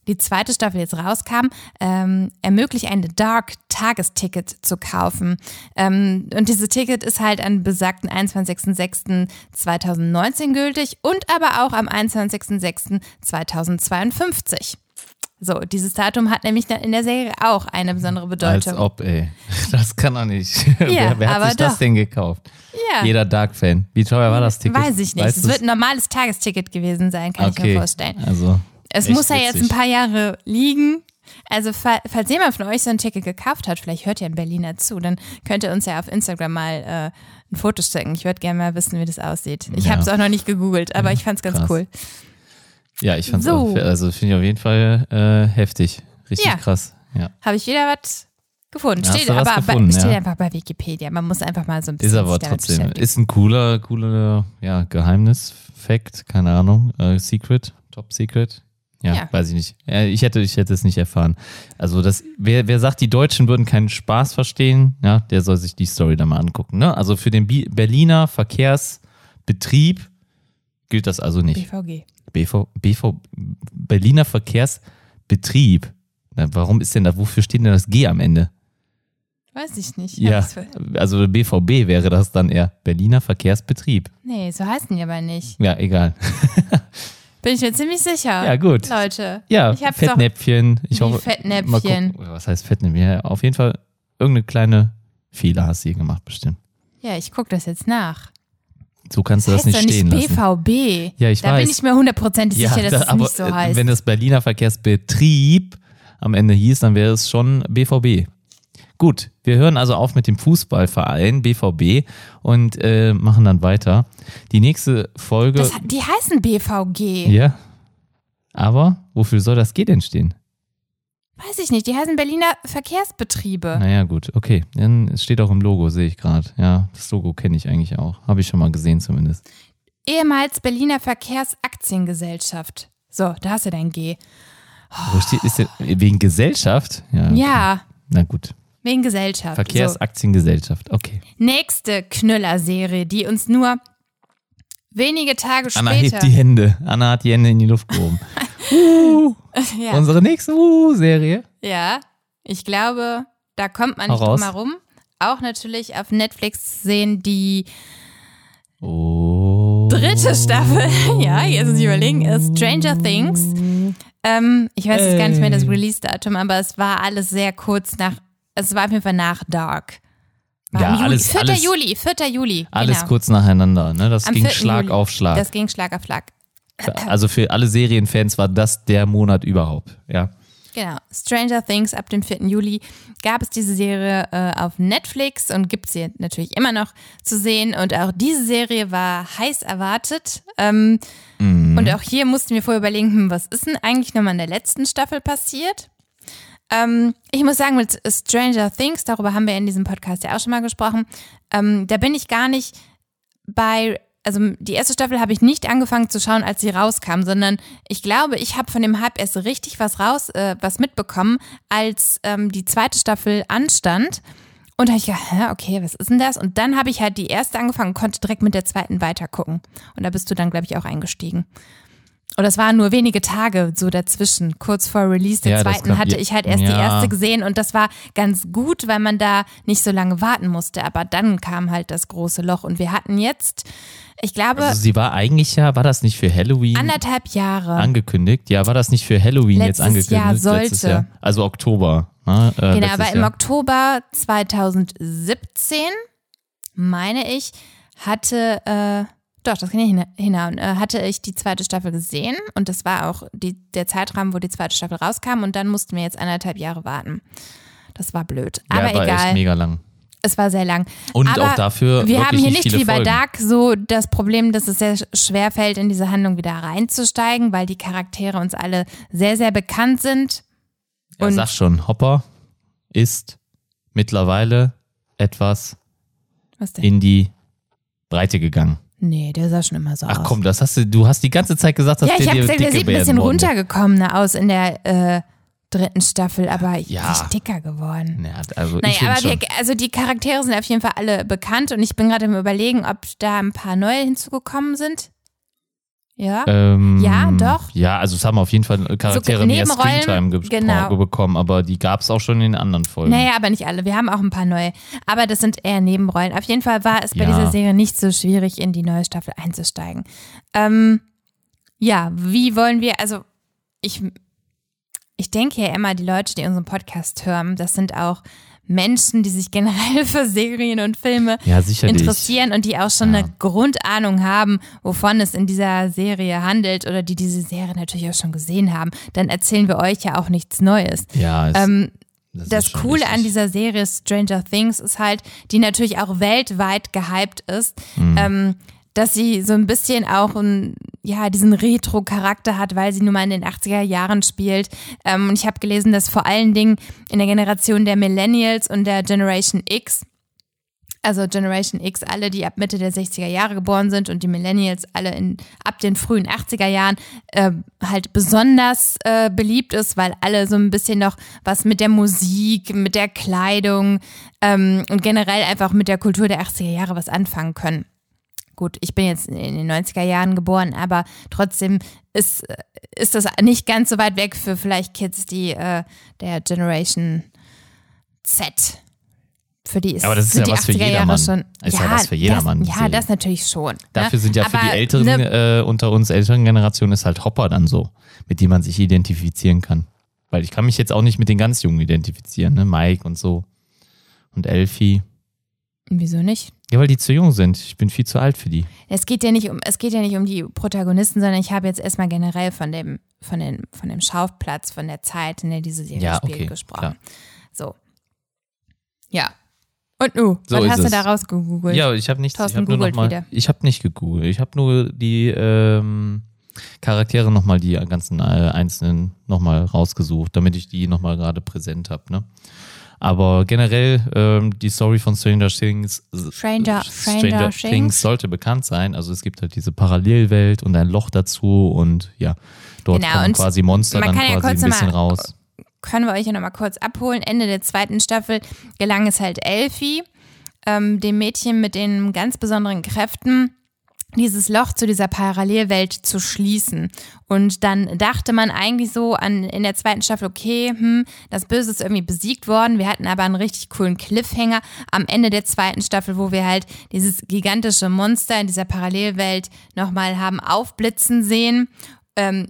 die zweite Staffel jetzt rauskam, ähm, ermöglicht ein Dark-Tagesticket zu kaufen. Ähm, und dieses Ticket ist halt am besagten 21.06.2019 gültig und aber auch am 21.06.2052. So, dieses Datum hat nämlich in der Serie auch eine besondere Bedeutung. Als ob, ey. Das kann doch nicht. Ja, wer, wer hat sich das doch. denn gekauft? ja. Jeder Dark-Fan. Wie teuer war das Ticket? Weiß ich nicht. Weißt es du's? wird ein normales Tagesticket gewesen sein, kann ich okay. mir vorstellen. Also, Es muss ja jetzt ein paar Jahre liegen. Also, fa- falls jemand von euch so ein Ticket gekauft hat, vielleicht hört ihr ein Berliner zu, dann könnt ihr uns ja auf Instagram mal äh, ein Foto schicken. Ich würde gerne mal wissen, wie das aussieht. Ich Ja. habe es auch noch nicht gegoogelt, aber ich fand es ganz krass. cool. Ja, ich fand's So. auch, also finde ich auf jeden Fall äh, heftig. Richtig Ja. krass. Ja. Habe ich wieder was gefunden. Hast Steht, aber gefunden, bei, steht ja. einfach bei Wikipedia. Man muss einfach mal so ein bisschen Ist aber trotzdem, ist ein cooler, cooler, ja, Geheimnis, Fact, keine Ahnung, äh, Secret, Top Secret. Ja, Ja. weiß ich nicht. Ich hätte, ich hätte es nicht erfahren. Also das, wer, wer sagt, die Deutschen würden keinen Spaß verstehen, ja, der soll sich die Story da mal angucken. Ne? Also für den Bi Berliner Verkehrsbetrieb gilt das also nicht. BVG. BV, BV, Berliner Verkehrsbetrieb. Na, warum ist denn da, wofür steht denn das G am Ende? Weiß ich nicht. Ja, also BVB wäre das dann eher Berliner Verkehrsbetrieb. Nee, so heißen die aber nicht. Ja, egal. Bin ich mir ziemlich sicher. Ja, gut. Leute. Ja, Ich Fettnäpfchen. Ich hoffe, Fettnäpfchen. Gucken, was heißt Fettnäpfchen? Ja, auf jeden Fall irgendeine kleine Fehler hast du hier gemacht, bestimmt. Ja, ich gucke das jetzt nach. So kannst du das, heißt nicht doch stehen nicht lassen. BVB. Ja, ich da weiß. bin ich mir hundertprozentig sicher, dass da- es nicht so äh, heißt. Wenn das Berliner Verkehrsbetrieb am Ende hieß, dann wäre es schon BVB. Gut, wir hören also auf mit dem Fußballverein BVB und äh, machen dann weiter. Die nächste Folge. das, die heißen BVG. ja. Aber wofür soll das G denn stehen? Weiß ich nicht. Die heißen Berliner Verkehrsbetriebe. Naja, gut, okay. Dann es steht auch im Logo, sehe ich gerade. Ja, das Logo kenne ich eigentlich auch. Habe ich schon mal gesehen zumindest. Ehemals Berliner Verkehrsaktiengesellschaft. So, da hast du dein G. Wo steht, ist denn, wegen Gesellschaft? Ja. Ja, Na gut. wegen Gesellschaft. Verkehrsaktiengesellschaft, okay. Nächste Knüller-Serie, die uns nur wenige Tage Anna später. hebt die Hände. Anna hat die Hände in die Luft gehoben. ja. Unsere nächste uh, Serie. ja, ich glaube, da kommt man Hau nicht raus. drum herum. Auch natürlich auf Netflix sehen die Oh. dritte Staffel. ja, jetzt muss ich überlegen. ist Stranger Things. Ähm, ich weiß jetzt gar nicht mehr das. Release-Datum, aber es war alles sehr kurz nach. Es war auf jeden Fall nach Dark. Ja, Juli, alles- 4. alles- Juli, 4. Juli. Alles genau. kurz nacheinander, ne? Das Am ging 4. Schlag Juli. auf Schlag. Das ging Schlag auf Schlag. also für alle Serienfans war das der Monat überhaupt. Ja. Genau. Stranger Things ab dem 4. Juli gab es diese Serie äh, auf Netflix und gibt sie natürlich immer noch zu sehen. Und auch diese Serie war heiß erwartet. Ähm, Und auch hier mussten wir vorher überlegen, hm, was ist denn eigentlich nochmal in der letzten Staffel passiert? Ähm, ich muss sagen, mit Stranger Things, darüber haben wir in diesem Podcast ja auch schon mal gesprochen, ähm, da bin ich gar nicht bei, also die erste Staffel habe ich nicht angefangen zu schauen, als sie rauskam, sondern ich glaube, ich habe von dem Hype erst richtig was raus, äh, was mitbekommen, als ähm, die zweite Staffel anstand. Und da habe ich gedacht, hä, okay, was ist denn das? Und dann habe ich halt die erste angefangen und konnte direkt mit der zweiten weitergucken. Und da bist du dann, glaube ich, auch eingestiegen. Und das waren nur wenige Tage so dazwischen. Kurz vor Release der Ja, zweiten hatte ich halt erst die ja. erste gesehen und das war ganz gut, weil man da nicht so lange warten musste. Aber dann kam halt das große Loch und wir hatten jetzt, ich glaube, Also sie war eigentlich ja, war das nicht für Halloween anderthalb Jahre. angekündigt? Ja, war das nicht für Halloween jetzt Letztes angekündigt? Jahr Letztes sollte. Jahr. Also Oktober. Ne? Äh, Genau, letztes aber im Jahr. Oktober 2017, meine ich, hatte, äh, doch, das kann ich hin- hinhauen, äh, hatte ich die zweite Staffel gesehen und das war auch die, der Zeitrahmen, wo die zweite Staffel rauskam und dann mussten wir jetzt anderthalb Jahre warten. Das war blöd. ja, Aber war echt egal, mega lang. es war sehr lang. Und Aber auch dafür Wir haben hier nicht nicht wie bei Folgen. Dark so das Problem, dass es sehr schwer fällt, in diese Handlung wieder reinzusteigen, weil die Charaktere uns alle sehr, sehr bekannt sind. Ja, sag schon, Hopper ist mittlerweile etwas in die Breite gegangen. Nee, der sah schon immer so Ach aus. komm, das hast du, du hast die ganze Zeit gesagt, dass Ja, ich der habe dir gesagt, der sieht ein bisschen runtergekommener aus in der äh, dritten Staffel, aber Ja. richtig dicker geworden. Ja, also ich Naja, aber wir, also die Charaktere sind auf jeden Fall alle bekannt und ich bin gerade im Überlegen, ob da ein paar neue hinzugekommen sind. Ja. Ähm, Ja, doch. Ja, also es haben auf jeden Fall Charaktere mehr Nebenrollen, Screentime ge genau. bekommen, aber die gab es auch schon in den anderen Folgen. Naja, aber nicht alle. Wir haben auch ein paar neue. Aber das sind eher Nebenrollen. Auf jeden Fall war es bei Ja. dieser Serie nicht so schwierig, in die neue Staffel einzusteigen. Ähm, ja, wie wollen wir, also ich, ich denke ja immer, die Leute, die unseren Podcast hören, das sind auch Menschen, die sich generell für Serien und Filme Ja, interessieren und die auch schon Ja. eine Grundahnung haben, wovon es in dieser Serie handelt oder die diese Serie natürlich auch schon gesehen haben, dann erzählen wir euch ja auch nichts Neues. Ja, es, Ähm, das, das Coole an richtig. dieser Serie Stranger Things ist halt, die natürlich auch weltweit gehypt ist, Mhm. ähm, dass sie so ein bisschen auch ein, ja, diesen Retro-Charakter hat, weil sie nun mal in den 80er Jahren spielt. Ähm, und ich habe gelesen, dass vor allen Dingen in der Generation der Millennials und der Generation X, also Generation X, alle, die ab Mitte der 60er Jahre geboren sind und die Millennials alle in, ab den frühen 80er Jahren äh, halt besonders äh, beliebt ist, weil alle so ein bisschen noch was mit der Musik, mit der Kleidung ähm, und generell einfach mit der Kultur der 80er Jahre was anfangen können. Gut, ich bin jetzt in den 90er Jahren geboren, aber trotzdem ist, äh, ist das nicht ganz so weit weg für vielleicht Kids, die äh, der Generation Z. Für die ist, Aber das ist ja was für 80er Jahre jedermann. schon. Ist ja was für jedermann, Das, ja, das natürlich schon. Dafür ne? sind ja für Aber die Älteren ne, äh, unter uns älteren Generationen ist halt Hopper dann so, mit dem man sich identifizieren kann. Weil ich kann mich jetzt auch nicht mit den ganz Jungen identifizieren, ne? Mike und so. Und Elfie. Wieso nicht? Ja, weil die zu jung sind. Ich bin viel zu alt für die. Es geht ja nicht um, es geht ja nicht um die Protagonisten, sondern ich habe jetzt erstmal generell von dem, von dem, von dem Schauplatz, von der Zeit, in der diese Serie Ja, spielt, okay, gesprochen. klar. So. Ja. Und nu, So was hast du es. da rausgegoogelt? Ja, ich habe nicht, ich habe nur noch googelt mal, wieder. ich habe nicht gegoogelt. Ich habe nur die ähm, Charaktere nochmal, die ganzen äh, einzelnen nochmal rausgesucht, damit ich die nochmal gerade präsent habe. Ne? Aber generell ähm, die Story von Stranger Things, Stranger- Stranger Things. sollte bekannt sein. Also es gibt halt diese Parallelwelt und ein Loch dazu und ja, dort Genau, kommen quasi Monster dann ja quasi kurz ein bisschen raus. können wir euch ja nochmal kurz abholen. Ende der zweiten Staffel gelang es halt Elfie, ähm, dem Mädchen mit den ganz besonderen Kräften, dieses Loch zu dieser Parallelwelt zu schließen. Und dann dachte man eigentlich so an in der zweiten Staffel, okay, hm, das Böse ist irgendwie besiegt worden. Wir hatten aber einen richtig coolen Cliffhanger am Ende der zweiten Staffel, wo wir halt dieses gigantische Monster in dieser Parallelwelt nochmal haben aufblitzen sehen. Ähm,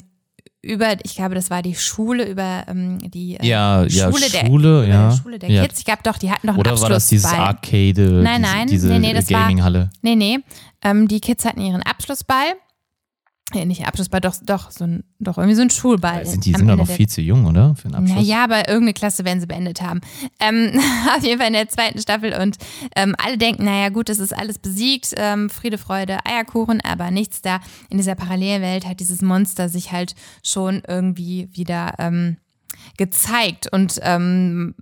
über, ich glaube, das war die Schule, über ähm, die äh, Ja, ja, Schule, der, Schule, über ja. der Schule der Ja. Kids. Ich glaube doch, die hatten doch einen Oder war das dieses. Arcade, Nein, diese, nein, diese nee, nee, war- Gaminghalle? Nee, nee. Ähm, die Kids hatten ihren Abschlussball. Nee, nicht Abschlussball, doch, doch, so ein, doch irgendwie so ein Schulball. Sind die am sind doch noch der- viel zu jung, oder? Für einen Abschluss. Naja, aber irgendeine Klasse werden sie beendet haben. Ähm, auf jeden Fall in der zweiten Staffel und ähm, alle denken, naja gut, das ist alles besiegt, ähm, Friede, Freude, Eierkuchen, aber nichts da. In dieser Parallelwelt hat dieses Monster sich halt schon irgendwie wieder ähm, gezeigt und ähm,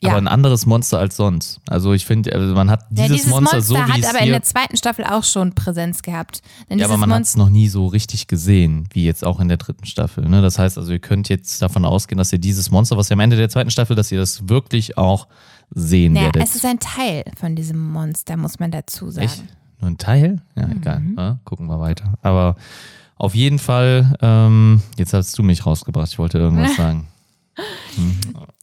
ja. Aber ein anderes Monster als sonst. Also ich finde, also man hat dieses, ja, dieses Monster, Monster, so wie hat aber in der zweiten Staffel auch schon Präsenz gehabt. Denn ja, aber man hat es noch nie so richtig gesehen, wie jetzt auch in der dritten Staffel. Ne? Das heißt also, ihr könnt jetzt davon ausgehen, dass ihr dieses Monster, was ihr am Ende der zweiten Staffel, dass ihr das wirklich auch sehen Naja, werdet. es ist ein Teil von diesem Monster, muss man dazu sagen. Echt? Nur ein Teil? Ja, Mhm. egal. Ja, gucken wir weiter. Aber auf jeden Fall, ähm, jetzt hast du mich rausgebracht. Ich wollte irgendwas sagen.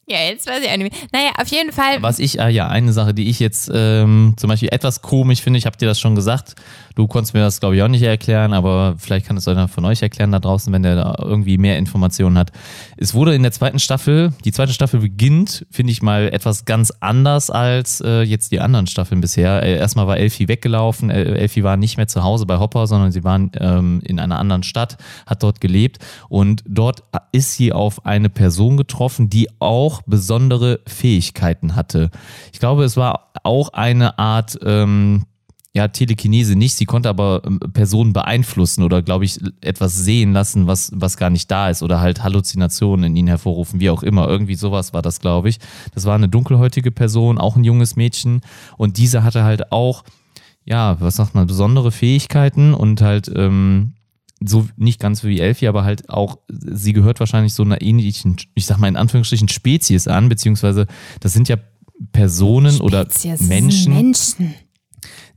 Ja, jetzt weiß ich auch nicht mehr. Naja, auf jeden Fall. Was ich, ah ja, eine Sache, die ich jetzt ähm, zum Beispiel etwas komisch finde, ich habe dir das schon gesagt, du konntest mir das glaube ich auch nicht erklären, aber vielleicht kann es einer von euch erklären da draußen, wenn der da irgendwie mehr Informationen hat. Es wurde in der zweiten Staffel, die zweite Staffel beginnt, finde ich mal etwas ganz anders als äh, jetzt die anderen Staffeln bisher. Äh, erstmal war Elfie weggelaufen, äh, Elfie war nicht mehr zu Hause bei Hopper, sondern sie waren ähm, in einer anderen Stadt, hat dort gelebt und dort ist sie auf eine Person getroffen, die auch besondere Fähigkeiten hatte. Ich glaube, es war auch eine Art ähm, ja, Telekinese nicht, sie konnte aber ähm, Personen beeinflussen oder, glaube ich, etwas sehen lassen, was, was gar nicht da ist oder halt Halluzinationen in ihnen hervorrufen, wie auch immer. Irgendwie sowas war das, glaube ich. Das war eine dunkelhäutige Person, auch ein junges Mädchen und diese hatte halt auch, ja, was sagt man, besondere Fähigkeiten und halt, ähm, so nicht ganz wie Elfie, aber halt auch, sie gehört wahrscheinlich so einer ähnlichen, ich sag mal in Anführungsstrichen, Spezies an, beziehungsweise das sind ja Personen oder Spezies, sind Menschen, Menschen.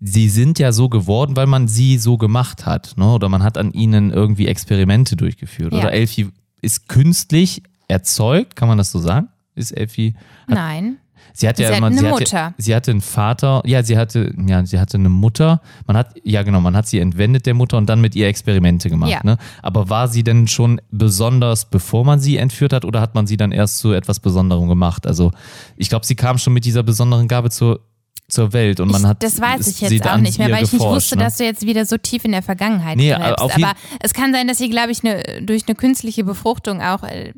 Sie sind ja so geworden, weil man sie so gemacht hat, ne? Oder man hat an ihnen irgendwie Experimente durchgeführt. Ja. Oder Elfie ist künstlich erzeugt, kann man das so sagen? Ist Elfie? Nein. Sie hat ja Sie hat immer, eine sie hatte, Mutter. sie hatte einen Vater, ja, sie hatte, ja, sie hatte eine Mutter. Man hat, ja genau, man hat sie entwendet der Mutter und dann mit ihr Experimente gemacht. Ja. Ne? Aber war sie denn schon besonders, bevor man sie entführt hat, oder hat man sie dann erst zu etwas Besonderem gemacht? Also ich glaube, sie kam schon mit dieser besonderen Gabe zur, zur Welt und man ich, hat das weiß ich jetzt auch nicht mehr, weil ich nicht geforscht, wusste, ne? dass du jetzt wieder so tief in der Vergangenheit Nee, jeden- Aber es kann sein, dass sie, glaube ich, ne, durch eine künstliche Befruchtung auch. Äh,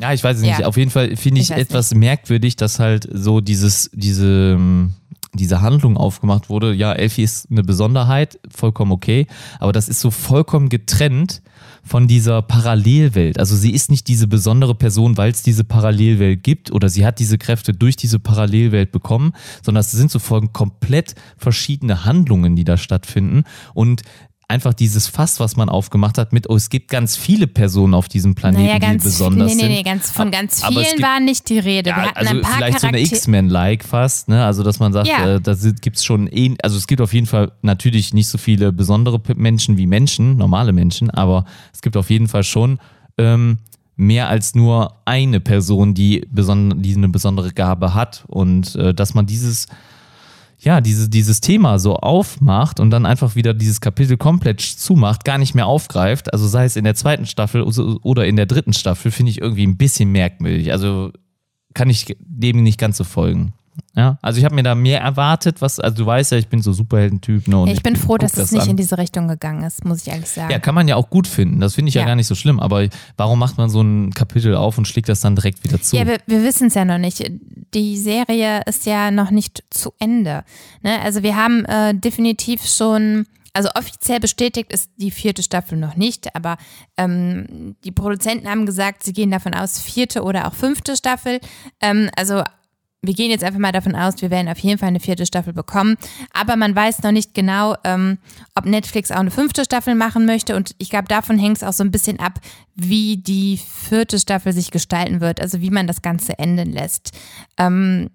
Ja, ich weiß es nicht. Ja. Auf jeden Fall finde ich, Ich etwas merkwürdig, dass halt so dieses, diese, ähm, diese Handlung aufgemacht wurde. Ja, Elfie ist eine Besonderheit, vollkommen okay, aber das ist so vollkommen getrennt von dieser Parallelwelt. Also sie ist nicht diese besondere Person, weil es diese Parallelwelt gibt oder sie hat diese Kräfte durch diese Parallelwelt bekommen, sondern es sind so voll komplett verschiedene Handlungen, die da stattfinden und einfach dieses Fass, was man aufgemacht hat mit, oh, es gibt ganz viele Personen auf diesem Planeten, naja, ganz die besonders nee, nee, sind. nee, ganz, von ganz vielen gibt- war nicht die Rede. Wir Ja, hatten also ein paar vielleicht so eine. X-Men-like fast, ne? Also dass man sagt, Ja. äh, da gibt es schon, eh, also es gibt auf jeden Fall natürlich nicht so viele besondere Menschen wie Menschen, normale Menschen, aber es gibt auf jeden Fall schon ähm, mehr als nur eine Person, die, beson die eine besondere Gabe hat und äh, dass man dieses ja, diese, dieses Thema so aufmacht und dann einfach wieder dieses Kapitel komplett zumacht, gar nicht mehr aufgreift, also sei es in der zweiten Staffel oder in der dritten Staffel, finde ich irgendwie ein bisschen merkwürdig. Also kann ich dem nicht ganz so folgen. Ja, also ich habe mir da mehr erwartet, was, also du weißt ja, ich bin so Superheldentyp. Ne, und ich, bin froh, dass guck es nicht an. in diese Richtung gegangen ist, muss ich ehrlich sagen. Ja, kann man ja auch gut finden. Das finde ich ja. Ja. gar nicht so schlimm. Aber warum macht man so ein Kapitel auf und schlägt das dann direkt wieder zu? Ja, wir, wir wissen es ja noch nicht. Die Serie ist ja noch nicht zu Ende. Ne? Also wir haben äh, definitiv schon, also offiziell bestätigt ist die vierte Staffel noch nicht, aber ähm, die Produzenten haben gesagt, sie gehen davon aus, vierte oder auch fünfte Staffel. Ähm, also wir gehen jetzt einfach mal davon aus, wir werden auf jeden Fall eine vierte Staffel bekommen. Aber man weiß noch nicht genau, ähm, ob Netflix auch eine fünfte Staffel machen möchte. Und ich glaube, davon hängt es auch so ein bisschen ab, wie die vierte Staffel sich gestalten wird, also wie man das Ganze enden lässt. Ähm,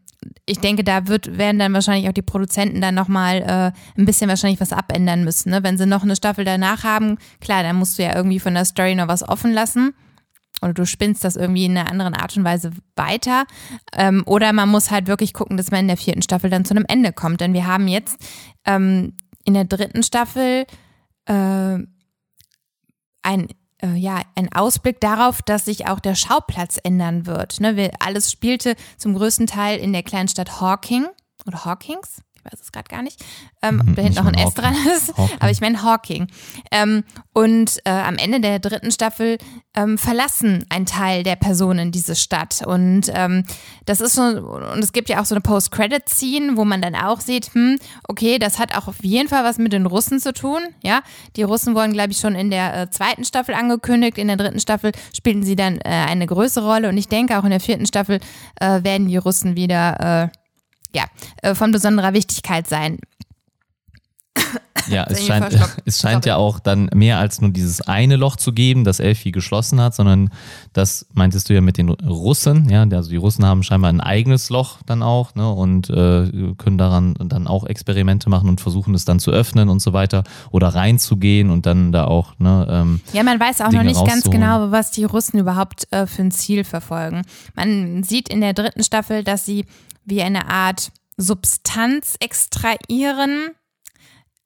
ich denke, da wird, werden dann wahrscheinlich auch die Produzenten dann nochmal äh, ein bisschen wahrscheinlich was abändern müssen. Ne? Wenn sie noch eine Staffel danach haben, klar, dann musst du ja irgendwie von der Story noch was offen lassen oder du spinnst das irgendwie in einer anderen Art und Weise weiter. Ähm, oder man muss halt wirklich gucken, dass man in der vierten Staffel dann zu einem Ende kommt. Denn wir haben jetzt ähm, in der dritten Staffel äh, ein äh, ja, ein Ausblick darauf, dass sich auch der Schauplatz ändern wird. Ne, wir, alles spielte zum größten Teil in der kleinen Stadt Hawking oder Hawkins. Weiß es gerade gar nicht, ähm, ob da hinten noch ein S dran ist, Hawking. aber ich meine Hawking. Ähm, und äh, am Ende der dritten Staffel ähm, verlassen ein Teil der Personen diese Stadt. Und ähm, das ist so, und es gibt ja auch so eine Post-Credit-Scene, wo man dann auch sieht, hm, okay, das hat auch auf jeden Fall was mit den Russen zu tun. Ja, die Russen wurden, glaube ich, schon in der äh, zweiten Staffel angekündigt. In der dritten Staffel spielten sie dann äh, eine größere Rolle. Und ich denke, auch in der vierten Staffel äh, werden die Russen wieder, äh, ja, äh, von besonderer Wichtigkeit sein. Ja, es scheint, es scheint Sorry. ja auch dann mehr als nur dieses eine Loch zu geben, das Elfi geschlossen hat, sondern das meintest du ja mit den Russen, ja, also die Russen haben scheinbar ein eigenes Loch dann auch, ne, und äh, können daran dann auch Experimente machen und versuchen es dann zu öffnen und so weiter oder reinzugehen und dann da auch, ne, ähm, Ja, man weiß auch Dinge noch nicht ganz genau, was die Russen überhaupt äh, für ein Ziel verfolgen. Man sieht in der dritten Staffel, dass sie wie eine Art Substanz extrahieren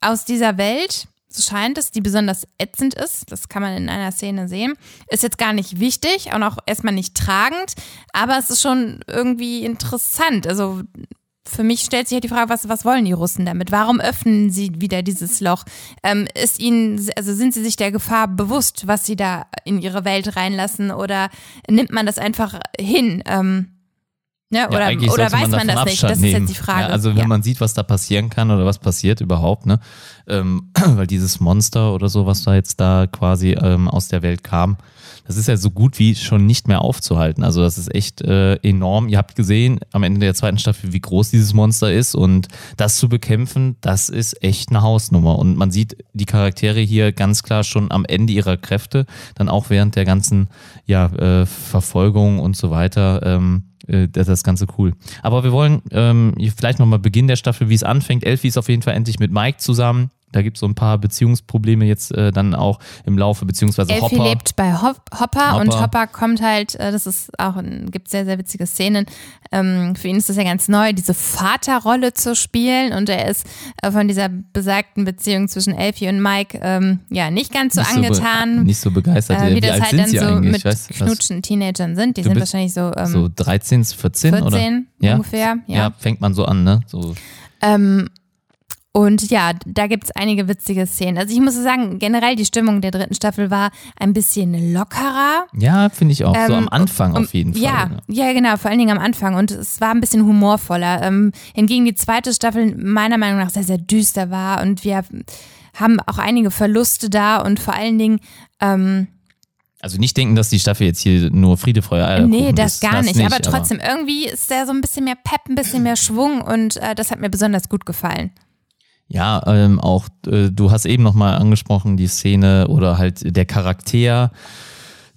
aus dieser Welt. So scheint es, die besonders ätzend ist. Das kann man in einer Szene sehen. Ist jetzt gar nicht wichtig und auch erstmal nicht tragend, aber es ist schon irgendwie interessant. Also für mich stellt sich halt die Frage, was, was wollen die Russen damit? Warum öffnen sie wieder dieses Loch? Ähm, ist ihnen, also sind sie sich der Gefahr bewusst, was sie da in ihre Welt reinlassen oder nimmt man das einfach hin? Ähm, ja, oder eigentlich oder weiß man, davon das nicht? Abstand Das ist nehmen. jetzt die Frage. Ja, also wenn Ja. man sieht, was da passieren kann oder was passiert überhaupt, ne? Ähm, weil dieses Monster oder so, was da jetzt da quasi ähm, aus der Welt kam, das ist ja so gut wie schon nicht mehr aufzuhalten. Also das ist echt äh, enorm. Ihr habt gesehen am Ende der zweiten Staffel, wie groß dieses Monster ist und das zu bekämpfen, das ist echt eine Hausnummer. Und man sieht die Charaktere hier ganz klar schon am Ende ihrer Kräfte, dann auch während der ganzen ja, äh, Verfolgung und so weiter. Ähm, äh, das das Ganze cool. Aber wir wollen ähm, vielleicht nochmal Beginn der Staffel, wie es anfängt. Elfie ist auf jeden Fall endlich mit Mike zusammen. Da gibt es so ein paar Beziehungsprobleme jetzt äh, dann auch im Laufe, beziehungsweise Elfie Hopper. lebt bei Hop Hopper, und Hopper. Hopper kommt halt, äh, das ist auch, gibt sehr, sehr witzige Szenen. Ähm, für ihn ist das ja ganz neu, diese Vaterrolle zu spielen und er ist äh, von dieser besagten Beziehung zwischen Elfie und Mike ähm, ja nicht ganz so Nicht so angetan. nicht so begeistert. äh, wie, wie das alt halt dann so mit was- knutschen Teenagern sind. Die sind wahrscheinlich so, ähm, so 13, 14, oder? 14 Ja? ungefähr. Ja. Ja. fängt man so an, ne? So, Ähm, und ja, da gibt's einige witzige Szenen. Also ich muss sagen, generell die Stimmung der dritten Staffel war ein bisschen lockerer. ja, finde ich auch. so Ähm, am Anfang um- auf jeden Fall. Ja, ja, genau, vor allen Dingen am Anfang. Und es war ein bisschen humorvoller. Ähm, hingegen die zweite Staffel meiner Meinung nach sehr, sehr düster war. Und wir haben auch einige Verluste da und vor allen Dingen, ähm, Also nicht denken, dass die Staffel jetzt hier nur Friede, Freude, Eierkuchen nee, das ist. gar nicht. Aber nicht, trotzdem, irgendwie ist da so ein bisschen mehr Pep, ein bisschen mehr Schwung und äh, das hat mir besonders gut gefallen. Ja, ähm, auch äh, du hast eben nochmal angesprochen, die Szene oder halt der Charakter,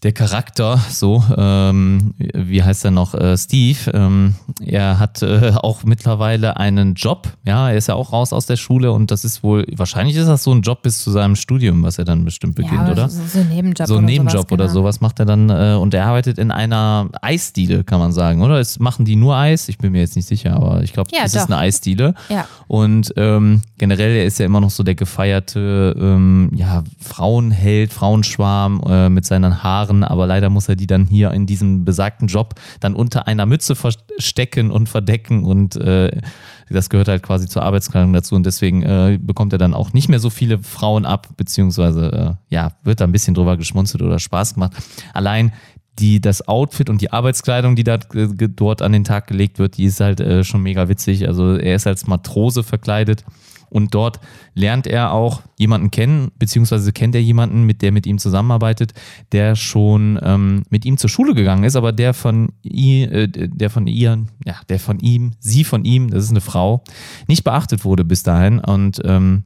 der Charakter, so, ähm, wie heißt er noch, äh, Steve, ähm, er hat äh, auch mittlerweile einen Job, ja, er ist ja auch raus aus der Schule und das ist wohl, wahrscheinlich ist das so ein Job bis zu seinem Studium, was er dann bestimmt beginnt, ja, oder? So, so ein Nebenjob. so ein oder Nebenjob sowas, oder genau. sowas macht er dann äh, und er arbeitet in einer Eisdiele, kann man sagen, oder? Es machen die nur Eis? Ich bin mir jetzt nicht sicher, aber ich glaube, Ja, es ist doch. eine Eisdiele. Ja. Und ähm, generell, er ist ja immer noch so der gefeierte ähm, ja, Frauenheld, Frauenschwarm äh, mit seinen Haaren machen, aber leider muss er die dann hier in diesem besagten Job dann unter einer Mütze verstecken und verdecken und äh, das gehört halt quasi zur Arbeitskleidung dazu und deswegen äh, bekommt er dann auch nicht mehr so viele Frauen ab, beziehungsweise äh, ja, wird da ein bisschen drüber geschmunzelt oder Spaß gemacht. Allein die, das Outfit und die Arbeitskleidung, die da äh, dort an den Tag gelegt wird, die ist halt äh, schon mega witzig. Also er ist als Matrose verkleidet und dort lernt er auch jemanden kennen, beziehungsweise kennt er jemanden, mit der mit ihm zusammenarbeitet, der schon ähm, mit ihm zur Schule gegangen ist, aber der von ihr, äh, der von ihr, ja, der von ihm, sie von ihm, das ist eine Frau, nicht beachtet wurde bis dahin und ähm,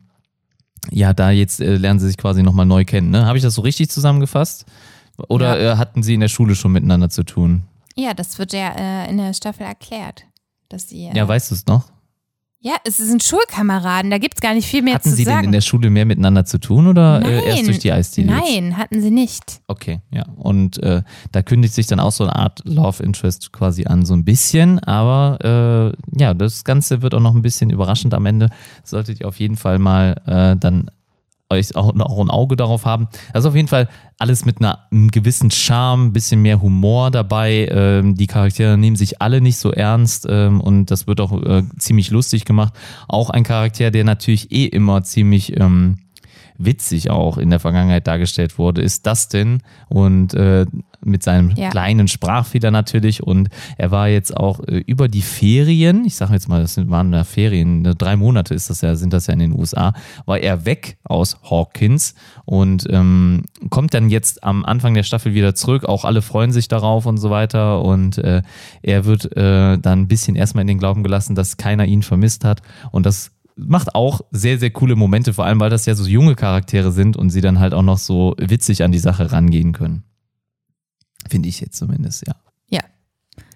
ja, da jetzt äh, lernen sie sich quasi nochmal neu kennen. Ne? Habe ich das so richtig zusammengefasst? Oder Ja. äh, hatten sie in der Schule schon miteinander zu tun? Ja, das wird ja äh, in der Staffel erklärt. Dass sie, äh, Ja, weißt du es noch? Ja, es sind Schulkameraden, da gibt es gar nicht viel mehr Hatten zu sie denn sagen. in der Schule mehr miteinander zu tun oder äh, erst Nein. durch die Eisdiele? Nein, hatten sie nicht. Okay, ja. Und äh, da kündigt sich dann auch so eine Art Love Interest quasi an, so ein bisschen. Aber äh, ja, das Ganze wird auch noch ein bisschen überraschend am Ende. Solltet ihr auf jeden Fall mal äh, dann euch auch, auch ein Auge darauf haben. Also auf jeden Fall alles mit einer, einem gewissen Charme, ein bisschen mehr Humor dabei. Ähm, die Charaktere nehmen sich alle nicht so ernst ähm, und das wird auch äh, ziemlich lustig gemacht. Auch ein Charakter, der natürlich eh immer ziemlich ähm, witzig auch in der Vergangenheit dargestellt wurde, ist Dustin und äh, mit seinem Ja. kleinen Sprachfehler natürlich. Und er war jetzt auch äh, über die Ferien, ich sage jetzt mal, das sind, waren ja Ferien, ne, drei Monate ist das ja, sind das ja in den USA, war er weg aus Hawkins. Und ähm, kommt dann jetzt am Anfang der Staffel wieder zurück, auch alle freuen sich darauf und so weiter. Und äh, er wird äh, dann ein bisschen erstmal in den Glauben gelassen, dass keiner ihn vermisst hat. Und das macht auch sehr, sehr coole Momente, vor allem weil das ja so junge Charaktere sind und sie dann halt auch noch so witzig an die Sache rangehen können. Finde ich jetzt zumindest, ja.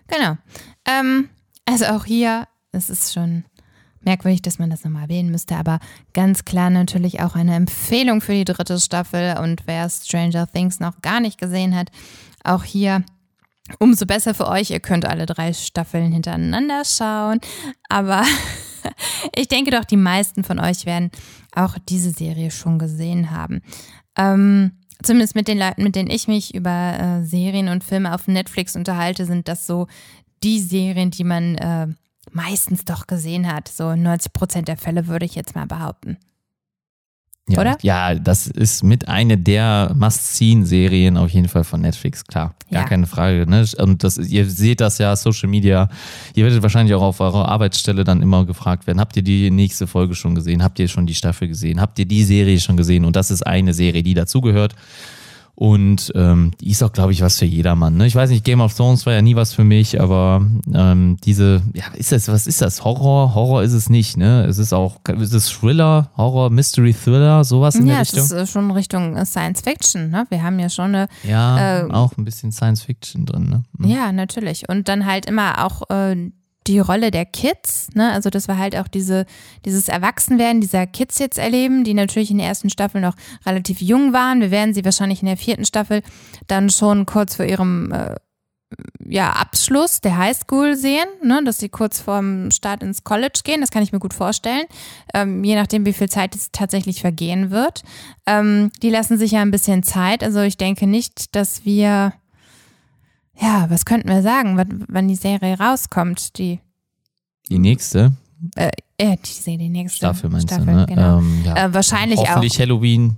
Genau. Ähm, also auch hier, es ist schon merkwürdig, dass man das nochmal erwähnen müsste, aber ganz klar natürlich auch eine Empfehlung für die dritte Staffel und wer Stranger Things noch gar nicht gesehen hat, auch hier umso besser für euch. Ihr könnt alle drei Staffeln hintereinander schauen, aber ich denke doch, die meisten von euch werden auch diese Serie schon gesehen haben. Ähm, zumindest mit den Leuten, mit denen ich mich über äh, Serien und Filme auf Netflix unterhalte, sind das so die Serien, die man äh, meistens doch gesehen hat. So 90 Prozent der Fälle würde ich jetzt mal behaupten. Ja. Oder? Ja, das ist mit eine der Must-Seen-Serien auf jeden Fall von Netflix, klar. Gar Ja. keine Frage. Ne? Und das, ihr seht das ja, Social Media. Ihr werdet wahrscheinlich auch auf eurer Arbeitsstelle dann immer gefragt werden, habt ihr die nächste Folge schon gesehen? Habt ihr schon die Staffel gesehen? Habt ihr die Serie schon gesehen? Und das ist eine Serie, die dazugehört. Und ähm, die ist auch, glaube ich, was für jedermann. Ne? Ich weiß nicht, Game of Thrones war ja nie was für mich, aber ähm, diese, ja, ist das, was ist das? Horror? Horror ist es nicht, ne? Es ist auch, ist es Thriller, Horror, Mystery Thriller, sowas in Ja, der es Richtung? ist äh, schon Richtung äh, Science Fiction. Ne? Wir haben ja schon eine ja, äh, auch ein bisschen Science Fiction drin, ne? Mhm. Ja, natürlich. Und dann halt immer auch äh, die Rolle der Kids, ne? Also dass wir halt auch diese, dieses Erwachsenwerden dieser Kids jetzt erleben, die natürlich in der ersten Staffel noch relativ jung waren. Wir werden sie wahrscheinlich in der vierten Staffel dann schon kurz vor ihrem äh, ja, Abschluss der Highschool sehen, ne? dass sie kurz vorm Start ins College gehen. Das kann ich mir gut vorstellen. Ähm, je nachdem, wie viel Zeit es tatsächlich vergehen wird. Ähm, die lassen sich ja ein bisschen Zeit. Also ich denke nicht, dass wir ja, was könnten wir sagen, wann, wann die Serie rauskommt? Die, Die nächste äh, äh, die Serie, die nächste Staffel meinst Staffel, du, ne? genau. Ähm, ja. äh, wahrscheinlich auch. Hoffentlich Halloween.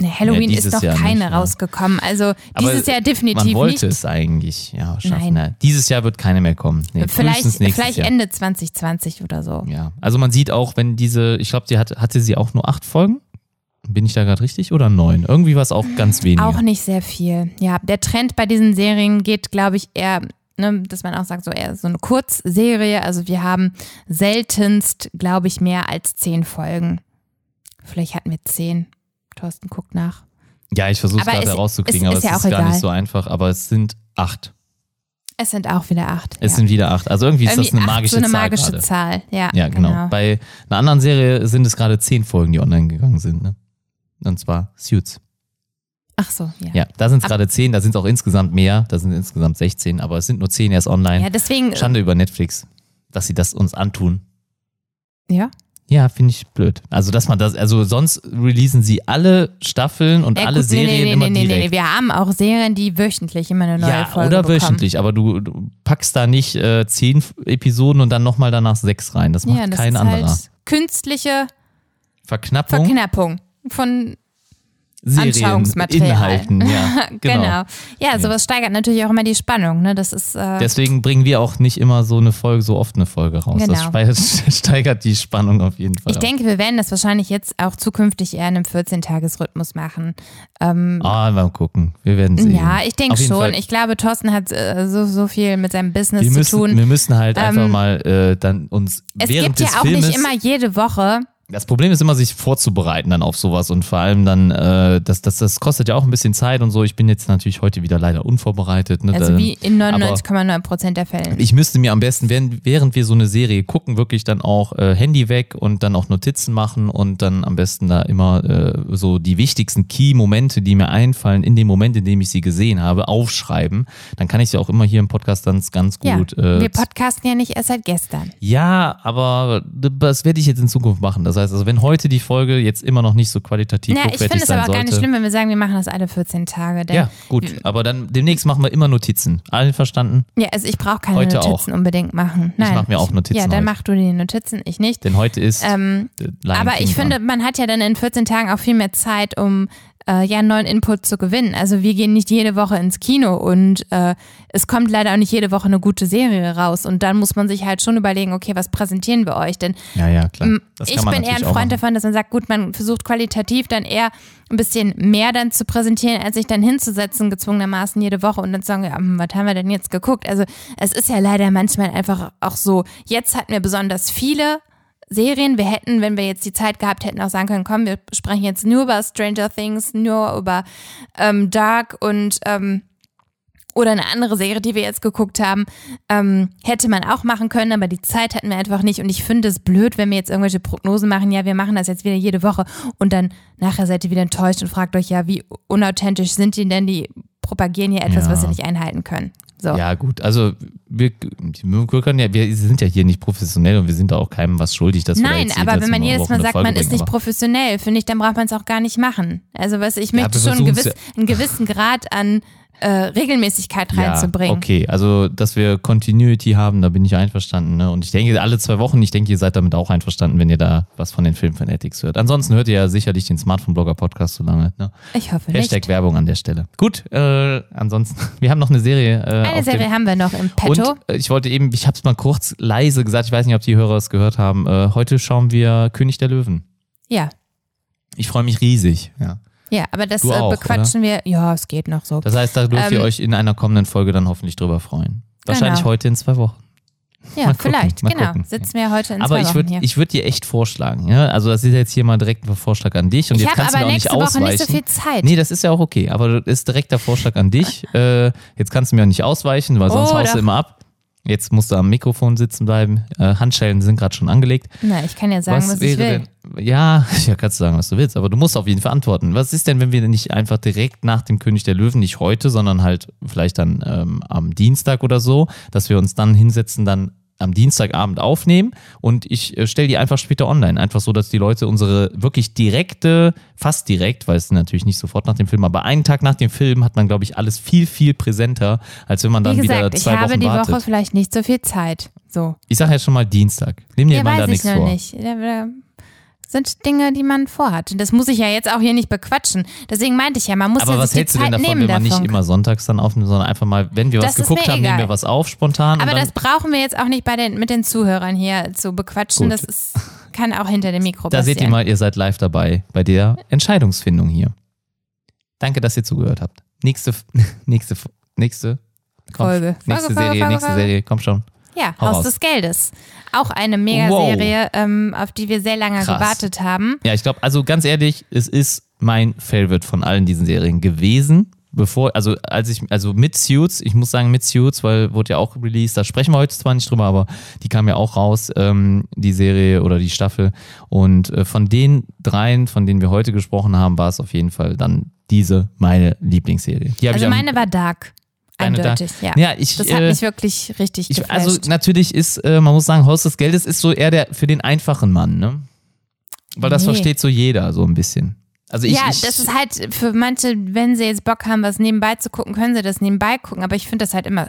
Ne, Halloween Ja, ist noch Jahr keine nicht, rausgekommen. Also Aber dieses Jahr definitiv Man wollte nicht. es eigentlich, ja, schaffen. Nein. Dieses Jahr wird keine mehr kommen. Nee, vielleicht vielleicht Jahr. Ende 2020 oder so. Ja, also man sieht auch, wenn diese, ich glaube, die hat, hatte sie auch nur acht Folgen. Bin ich da gerade richtig? Oder neun? Irgendwie war es auch ganz wenig. Auch nicht sehr viel. Ja, der Trend bei diesen Serien geht, glaube ich, eher, ne, dass man auch sagt, so eher so eine Kurzserie. Also wir haben seltenst, glaube ich, mehr als zehn Folgen. Vielleicht hatten wir zehn. Thorsten guckt nach. Ja, ich versuche es gerade herauszukriegen, es aber ist es ja ist auch gar nicht egal. so einfach. Aber es sind acht. Es sind auch wieder acht. Es ja. sind wieder acht. Also irgendwie ist das Irgendwie eine acht, magische so eine Zahl magische gerade. Zahl. Ja, Ja, genau. Bei einer anderen Serie sind es gerade zehn Folgen, die online gegangen sind. Ne? Und zwar Suits. Ach so, ja. Ja, da sind es gerade zehn, da sind es auch insgesamt mehr. Da sind insgesamt 16, aber es sind nur zehn erst online. Ja, deswegen. Schande über Netflix, dass sie das uns antun. Ja. Ja, finde ich blöd. Also, dass man das, also sonst releasen sie alle Staffeln und Ja, alle gut, Serien nee, nee, immer nee, nee, direkt. nee, wir haben auch Serien, die wöchentlich immer eine neue ja, Folge oder bekommen. wöchentlich, aber du, du packst da nicht äh, zehn Episoden und dann nochmal danach sechs rein. Das macht Ja, das kein ist anderer. halt künstliche Verknappung, Verknappung von Serien, Anschauungsmaterial. Inhalten, ja, genau. genau. Ja, sowas steigert natürlich auch immer die Spannung. Ne? Das ist äh, Deswegen bringen wir auch nicht immer so eine Folge, so oft eine Folge raus. Das Genau. steigert, steigert die Spannung auf jeden Fall. ich denke, wir werden das wahrscheinlich jetzt auch zukünftig eher in einem 14-Tages-Rhythmus machen. Ähm, Ah, mal gucken. Wir werden sehen. ja, ich denke schon. Fall. Ich glaube, Thorsten hat äh, so, so viel mit seinem Business wir zu müssen, tun. wir müssen halt einfach Ähm, mal äh, dann uns es während gibt ja des auch Filmes nicht immer jede Woche. Das Problem ist immer, sich vorzubereiten dann auf sowas und vor allem dann, äh, das, das, das kostet ja auch ein bisschen Zeit und so. Ich bin jetzt natürlich heute wieder leider unvorbereitet. Ne? Also wie in aber 99,9 Prozent der Fälle. ich müsste mir am besten, während, während wir so eine Serie gucken, wirklich dann auch äh, Handy weg und dann auch Notizen machen und dann am besten da immer äh, so die wichtigsten Key-Momente, die mir einfallen, in dem Moment, in dem ich sie gesehen habe, aufschreiben. Dann kann ich sie auch immer hier im Podcast dann ganz Ja, gut. äh, wir podcasten ja nicht erst seit gestern. ja, aber das werde ich jetzt in Zukunft machen. Das heißt, also wenn heute die Folge jetzt immer noch nicht so qualitativ Ja, ich hochwertig finde es aber auch gar sollte. nicht schlimm, wenn wir sagen, wir machen das alle 14 Tage. Ja, gut. Aber dann demnächst machen wir immer Notizen. Allen verstanden? Ja, also ich brauche keine Heute Notizen unbedingt machen. Nein, mach mir auch Notizen Ja, dann heute. mach du die Notizen, ich nicht. Denn heute ist Ähm, äh, aber ich finde, man hat ja dann in 14 Tagen auch viel mehr Zeit, um äh, ja neuen Input zu gewinnen. Also wir gehen nicht jede Woche ins Kino und äh, es kommt leider auch nicht jede Woche eine gute Serie raus. Und dann muss man sich halt schon überlegen, okay, was präsentieren wir euch? Denn Ja, ja, klar. Ich bin eher ein Freund davon, dass man sagt, gut, man versucht qualitativ dann eher ein bisschen mehr dann zu präsentieren, als sich dann hinzusetzen, gezwungenermaßen jede Woche und dann zu sagen, ja, hm, was haben wir denn jetzt geguckt? Also es ist ja leider manchmal einfach auch so, jetzt hatten wir besonders viele Serien. Wir hätten, wenn wir jetzt die Zeit gehabt hätten, auch sagen können, komm, wir sprechen jetzt nur über Stranger Things, nur über ähm, Dark und ähm, oder eine andere Serie, die wir jetzt geguckt haben, ähm, hätte man auch machen können, aber die Zeit hatten wir einfach nicht. Und ich finde es blöd, wenn wir jetzt irgendwelche Prognosen machen, ja, wir machen das jetzt wieder jede Woche und dann nachher seid ihr wieder enttäuscht und fragt euch, ja, wie unauthentisch sind die denn? Die propagieren ja etwas, Ja. was sie nicht einhalten können. So. Ja, gut. Also wir, wir können ja, wir sind ja hier nicht professionell und wir sind da auch keinem was schuldig, dass wir da Nein, jetzt aber wenn man jedes Mal sagt, Folge man ist nicht professionell, finde ich, dann braucht man es auch gar nicht machen. Also was ich Ja, möchte schon gewiss, einen gewissen Grad an äh, Regelmäßigkeit reinzubringen. Ja, okay, also dass wir Continuity haben, da bin ich einverstanden. Ne? Und ich denke, alle zwei Wochen, ich denke, ihr seid damit auch einverstanden, wenn ihr da was von den Filmfanatics hört. Ansonsten hört ihr ja sicherlich den Smartphone-Blogger-Podcast so lange. Ne? Ich hoffe Hashtag nicht. Werbung an der Stelle. Gut, äh, ansonsten, wir haben noch eine Serie. Äh, Eine Serie haben wir noch im Petto. Und äh, ich wollte eben, ich habe es mal kurz leise gesagt, ich weiß nicht, ob die Hörer es gehört haben. Äh, heute schauen wir König der Löwen. ja. Ich freue mich riesig. Ja. Ja, aber das Du äh, auch, bequatschen wir. Ja, es geht noch so. Das heißt, da dürft ihr Ähm, euch in einer kommenden Folge dann hoffentlich drüber freuen. Wahrscheinlich Genau. heute in zwei Wochen. ja, mal gucken, vielleicht, mal genau. gucken. Sitzen wir heute in Aber zwei ich Wochen würde hier. ich würd dir echt vorschlagen, ja? Also das ist jetzt hier mal direkt ein Vorschlag an dich und Ich jetzt kannst du aber mir auch nicht Woche ausweichen. nicht so viel Zeit. Nee, das ist ja auch okay, aber das ist direkt der Vorschlag an dich. äh, jetzt kannst du mir auch nicht ausweichen, weil sonst Oh, haust du immer ab. Jetzt musst du am Mikrofon sitzen bleiben. Äh, Handschellen sind gerade schon angelegt. Na, ich kann ja sagen, was, ich will. denn? Ja, ja, kannst du sagen, was du willst, aber du musst auf jeden Fall antworten. Was ist denn, wenn wir nicht einfach direkt nach dem König der Löwen, nicht heute, sondern halt vielleicht dann ähm, am Dienstag oder so, dass wir uns dann hinsetzen, dann am Dienstagabend aufnehmen und ich äh, stelle die einfach später online. Einfach so, dass die Leute unsere wirklich direkte, fast direkt, weil es natürlich nicht sofort nach dem Film, aber einen Tag nach dem Film hat man, glaube ich, alles viel, viel präsenter, als wenn man dann Wie wieder gesagt, ich zwei habe Wochen die wartet. Woche vielleicht nicht so viel Zeit. So. Ich sage jetzt schon mal Dienstag. Nimm dir Ja, mal da ich nichts vor. nicht. Da, da sind Dinge, die man vorhat. Und das muss ich ja jetzt auch hier nicht bequatschen. Deswegen meinte ich ja, man muss Aber ja was hältst du denn davon, wenn man davon. nicht immer sonntags dann aufnimmt, sondern einfach mal, wenn wir Das was geguckt haben, nehmen wir egal. was auf spontan Aber das brauchen wir jetzt auch nicht bei den, mit den Zuhörern hier zu bequatschen. Gut. Das ist, kann auch hinter dem Mikro da passieren. seht ihr mal, ihr seid live dabei bei der Entscheidungsfindung hier. Danke, dass ihr zugehört habt. Nächste, nächste, nächste komm, Folge. Nächste Folge, Serie, Folge, nächste Folge. Serie, komm schon. Ja, Hau Haus raus. des Geldes. Auch eine Mega-Serie, ähm, auf die wir sehr lange Krass. gewartet haben. Ja, ich glaube, also ganz ehrlich, es ist mein Favorite von allen diesen Serien gewesen. Bevor, also als ich, also mit Suits, ich muss sagen mit Suits, weil wurde ja auch released, da sprechen wir heute zwar nicht drüber, aber die kam ja auch raus, ähm, die Serie oder die Staffel. Und äh, von den dreien, von denen wir heute gesprochen haben, war es auf jeden Fall dann diese meine Lieblingsserie. Die Also ich am- meine war Dark. Eindeutig, Dark. ja. Ja, ich, das hat äh, mich wirklich richtig ich, geflasht. also natürlich ist, äh, man muss sagen, Haus des Geldes ist so eher der für den einfachen Mann, ne? Weil das Nee. versteht so jeder so ein bisschen. Also ich, ja, ich, das ist halt für manche, wenn sie jetzt Bock haben, was nebenbei zu gucken, können sie das nebenbei gucken. Aber ich finde das halt immer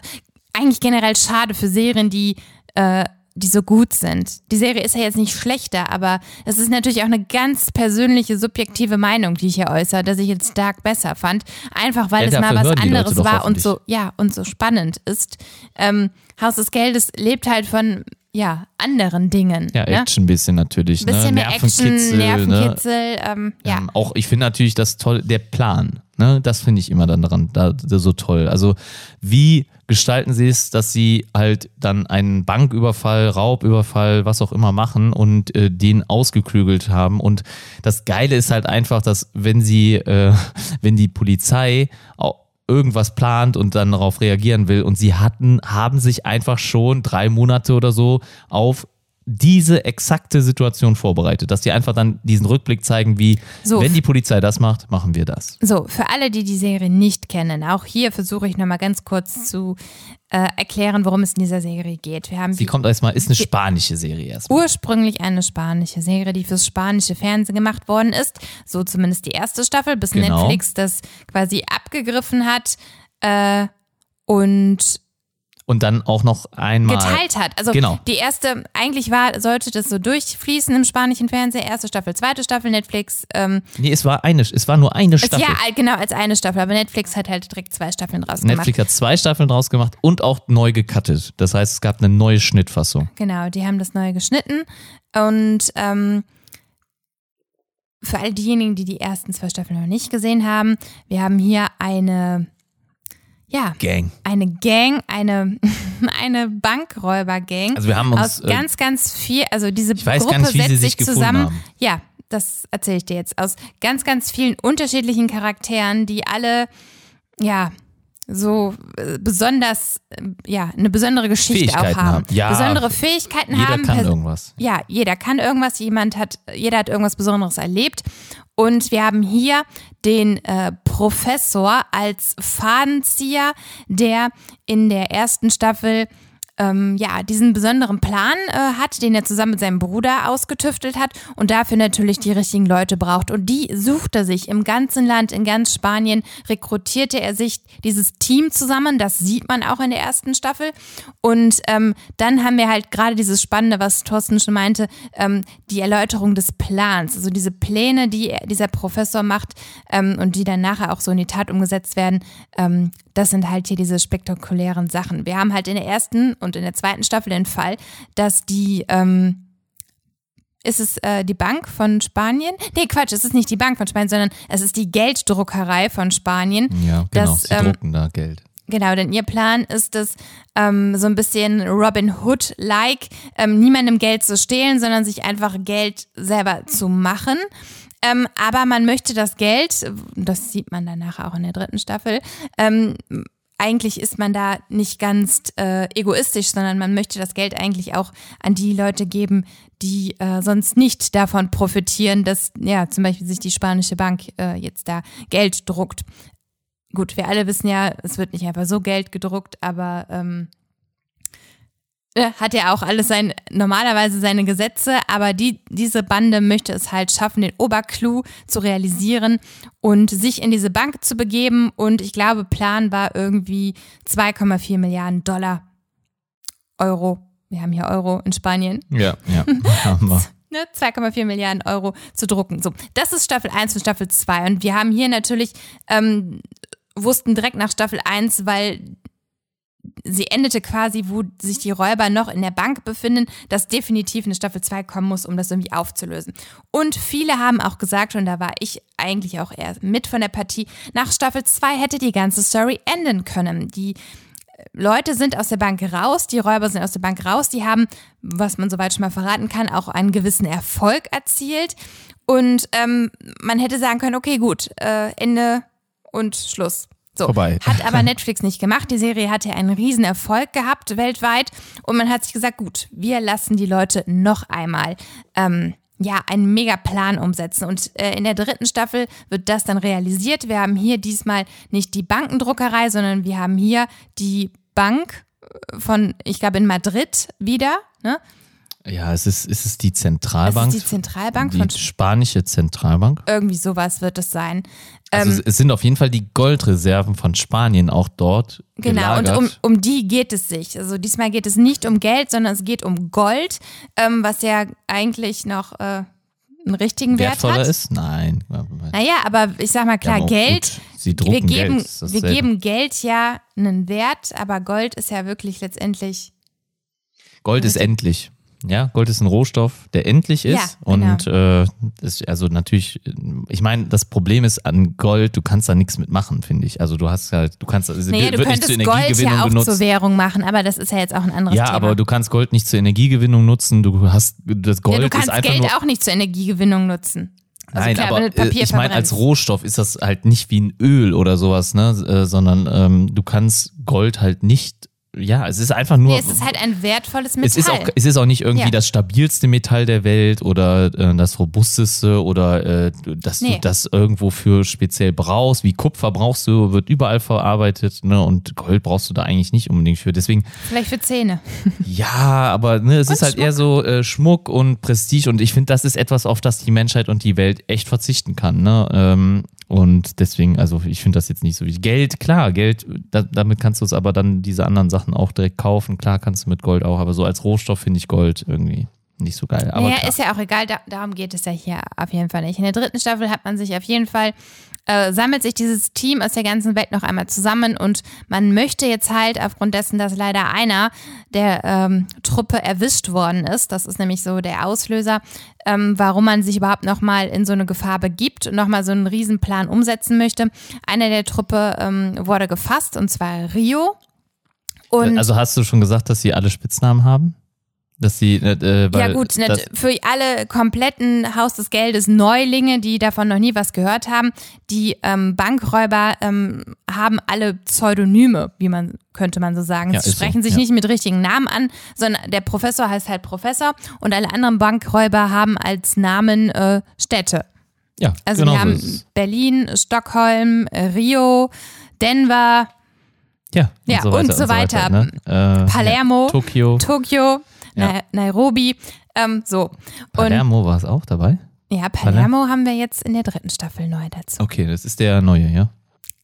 eigentlich generell schade für Serien, die, äh, die so gut sind. Die Serie ist ja jetzt nicht schlechter, aber es ist natürlich auch eine ganz persönliche, subjektive Meinung, die ich hier äußere, dass ich jetzt Dark besser fand. Einfach weil Ja, es mal was anderes war und so, ja, und so spannend ist. Ähm, Haus des Geldes lebt halt von, ja, anderen Dingen. ja, ne? Action ein bisschen natürlich. Bisschen ne? mehr Action, Nervenkitzel, Ne? Nervenkitzel, ähm, ja. Ähm, auch ich finde natürlich das toll, der Plan, ne, das finde ich immer dann daran da, da so toll. Also wie gestalten sie es, dass sie halt dann einen Banküberfall, Raubüberfall, was auch immer machen und äh, den ausgeklügelt haben. Und das Geile ist halt einfach, dass wenn sie, äh, wenn die Polizei irgendwas plant und dann darauf reagieren will und sie hatten, haben sich einfach schon drei Monate oder so auf diese exakte Situation vorbereitet, dass die einfach dann diesen Rückblick zeigen, wie So. wenn die Polizei das macht, machen wir das. So, für alle, die die Serie nicht kennen, auch hier versuche ich nochmal ganz kurz zu äh, erklären, worum es in dieser Serie geht. Wir haben Sie kommt erstmal, ist eine spanische Serie erstmal. ursprünglich eine spanische Serie, die fürs spanische Fernsehen gemacht worden ist. So zumindest die erste Staffel, bis Genau. Netflix das quasi abgegriffen hat äh, und Und dann auch noch einmal. geteilt hat. Also Genau. die erste, eigentlich war, sollte das so durchfließen im spanischen Fernsehen. Erste Staffel, zweite Staffel, Netflix. Ähm, Nee, es war eine, es war nur eine Staffel. ja, genau, als eine Staffel. Aber Netflix hat halt direkt zwei Staffeln draus gemacht. Netflix hat zwei Staffeln draus gemacht und auch neu gecuttet. Das heißt, es gab eine neue Schnittfassung. Genau, die haben das neu geschnitten. Und ähm, für all diejenigen, die die ersten zwei Staffeln noch nicht gesehen haben, wir haben hier eine, ja, Gang. eine Gang, eine, eine Bankräuber-Gang. Also wir haben uns, aus äh, ganz, ganz viel, also diese Ich weiß Gruppe gar nicht, wie sie setzt sich sich zusammen. haben. Ja, das erzähle ich dir jetzt. Aus ganz, ganz vielen unterschiedlichen Charakteren, die alle, ja, so äh, besonders, äh, ja, eine besondere Geschichte auch haben. haben. Ja, besondere Fähigkeiten Jeder haben. kann Pers- irgendwas. ja, jeder kann irgendwas, jemand hat, jeder hat irgendwas Besonderes erlebt. Und wir haben hier den äh, Professor als Fadenzieher, der in der ersten Staffel ähm, ja, diesen besonderen Plan äh, hat, den er zusammen mit seinem Bruder ausgetüftelt hat und dafür natürlich die richtigen Leute braucht. Und die sucht er sich im ganzen Land, in ganz Spanien, rekrutierte er sich dieses Team zusammen. Das sieht man auch in der ersten Staffel. Und ähm, dann haben wir halt gerade dieses Spannende, was Thorsten schon meinte, ähm, die Erläuterung des Plans. Also diese Pläne, die er- dieser Professor macht ähm, und die dann nachher auch so in die Tat umgesetzt werden, ähm, das sind halt hier diese spektakulären Sachen. Wir haben halt in der ersten und in der zweiten Staffel den Fall, dass die, ähm, ist es äh, die Bank von Spanien? Nee, Quatsch, es ist nicht die Bank von Spanien, sondern es ist die Gelddruckerei von Spanien. Ja, genau. Das, Sie ähm, drucken da Geld. Genau, denn ihr Plan ist es, ähm, so ein bisschen Robin Hood-like, ähm, niemandem Geld zu stehlen, sondern sich einfach Geld selber zu machen. Ähm, aber man möchte das Geld, das sieht man dann nachher auch in der dritten Staffel, ähm, eigentlich ist man da nicht ganz äh, egoistisch, sondern man möchte das Geld eigentlich auch an die Leute geben, die äh, sonst nicht davon profitieren, dass ja zum Beispiel sich die spanische Bank äh, jetzt da Geld druckt. Gut, wir alle wissen ja, es wird nicht einfach so Geld gedruckt, aber ähm, äh, hat ja auch alles sein, normalerweise seine Gesetze, aber die, diese Bande möchte es halt schaffen, den Oberclou zu realisieren und sich in diese Bank zu begeben. Und ich glaube, Plan war irgendwie 2,4 Milliarden Dollar, Euro. Wir haben hier Euro in Spanien. Ja, ja. haben wir. Ne, 2,4 Milliarden Euro zu drucken. So, das ist Staffel 1 und Staffel 2. Und wir haben hier natürlich, ähm, wussten direkt nach Staffel 1, weil sie endete quasi, wo sich die Räuber noch in der Bank befinden, dass definitiv eine Staffel 2 kommen muss, um das irgendwie aufzulösen. Und viele haben auch gesagt, und da war ich eigentlich auch eher mit von der Partie, nach Staffel 2 hätte die ganze Story enden können. Die Leute sind aus der Bank raus, die Räuber sind aus der Bank raus, die haben, was man soweit schon mal verraten kann, auch einen gewissen Erfolg erzielt. Und ähm, man hätte sagen können, okay, gut, äh, Ende und Schluss. So. Vorbei. Hat aber Netflix nicht gemacht. Die Serie hatte einen riesen Erfolg gehabt weltweit und man hat sich gesagt, gut, wir lassen die Leute noch einmal ähm, ja, einen Megaplan umsetzen. Und äh, in der dritten Staffel wird das dann realisiert. Wir haben hier diesmal nicht die Bankendruckerei, sondern wir haben hier die Bank von, ich glaube, in Madrid wieder. Ne? Ja, es ist, es ist die Zentralbank. Das ist die Zentralbank die von spanische Zentralbank. irgendwie sowas wird es sein. Also Ähm, es- sind auf jeden Fall die Goldreserven von Spanien auch dort Genau, und gelagert. um, um die geht es sich. Also diesmal geht es nicht um Geld, sondern es geht um Gold, ähm, was ja eigentlich noch äh, einen richtigen Wert hat. ist? Nein. Naja, aber ich sag mal klar, Ja, Geld, gut, sie drucken wir geben, Geld, wir geben Geld ja einen Wert, aber Gold ist ja wirklich letztendlich, Gold ist endlich. Ja, Gold ist ein Rohstoff, der endlich ist. Ja, genau. Und äh, ist also natürlich, ich meine, das Problem ist an Gold, du kannst da nichts mitmachen, finde ich. Also du hast halt, du kannst, es naja, du könntest Gold ja auch benutzt. zur Währung machen, aber das ist ja jetzt auch ein anderes ja, Thema. aber du kannst Gold nicht zur Energiegewinnung nutzen. Du hast das Gold ja, du ist kannst einfach Geld nur auch nicht zur Energiegewinnung nutzen. Also Nein, klar, aber äh, Papier ich meine, als. Rohstoff ist das halt nicht wie ein Öl oder sowas, ne? Äh, sondern ähm, du kannst Gold halt nicht, ja, es ist einfach nur. Nee, es ist halt ein wertvolles Metall. es ist, auch, es ist auch nicht irgendwie Ja. das stabilste Metall der Welt oder äh, das robusteste oder äh, dass Nee. du das irgendwo für speziell brauchst. Wie Kupfer brauchst du, wird überall verarbeitet, ne? Und Gold brauchst du da eigentlich nicht unbedingt für. Deswegen, Vielleicht für Zähne. ja, aber ne, es ist halt eher so äh, Schmuck und Prestige und ich finde, das ist etwas, auf das die Menschheit und die Welt echt verzichten kann. Ne? Ähm, und deswegen, also ich finde das jetzt nicht so wie Geld, klar, Geld, da, damit kannst du es aber dann diese anderen Sachen auch direkt kaufen. Klar kannst du mit Gold auch, aber so als Rohstoff finde ich Gold irgendwie nicht so geil. Aber naja, klar. ist ja auch egal, da, darum geht es ja hier auf jeden Fall nicht. In der dritten Staffel hat man sich auf jeden Fall, äh, sammelt sich dieses Team aus der ganzen Welt noch einmal zusammen und man möchte jetzt halt aufgrund dessen, dass leider einer der ähm, Truppe erwischt worden ist, das ist nämlich so der Auslöser, ähm, warum man sich überhaupt nochmal in so eine Gefahr begibt und nochmal so einen Riesenplan umsetzen möchte. Einer der Truppe ähm, wurde gefasst und zwar Rio. Und also hast du schon gesagt, dass sie alle Spitznamen haben? Dass sie, äh, äh, weil ja gut, nicht für alle kompletten Haus des Geldes Neulinge, die davon noch nie was gehört haben, die ähm, Bankräuber ähm, haben alle Pseudonyme, wie man könnte man so sagen. Ja, Sie ist so, sprechen sich ja. nicht mit richtigen Namen an, sondern der Professor heißt halt Professor und alle anderen Bankräuber haben als Namen äh, Städte. ja, Also genau wir so haben es. Berlin, Stockholm, äh, Rio, Denver, Ja, Ja, und so weiter. ne? äh, Palermo, ja, Tokio. Tokio, Ja. Na Nairobi, ähm, so. Und Palermo war es auch dabei? Ja, Palermo haben wir jetzt in der dritten Staffel neu dazu. Okay, das ist der neue, ja?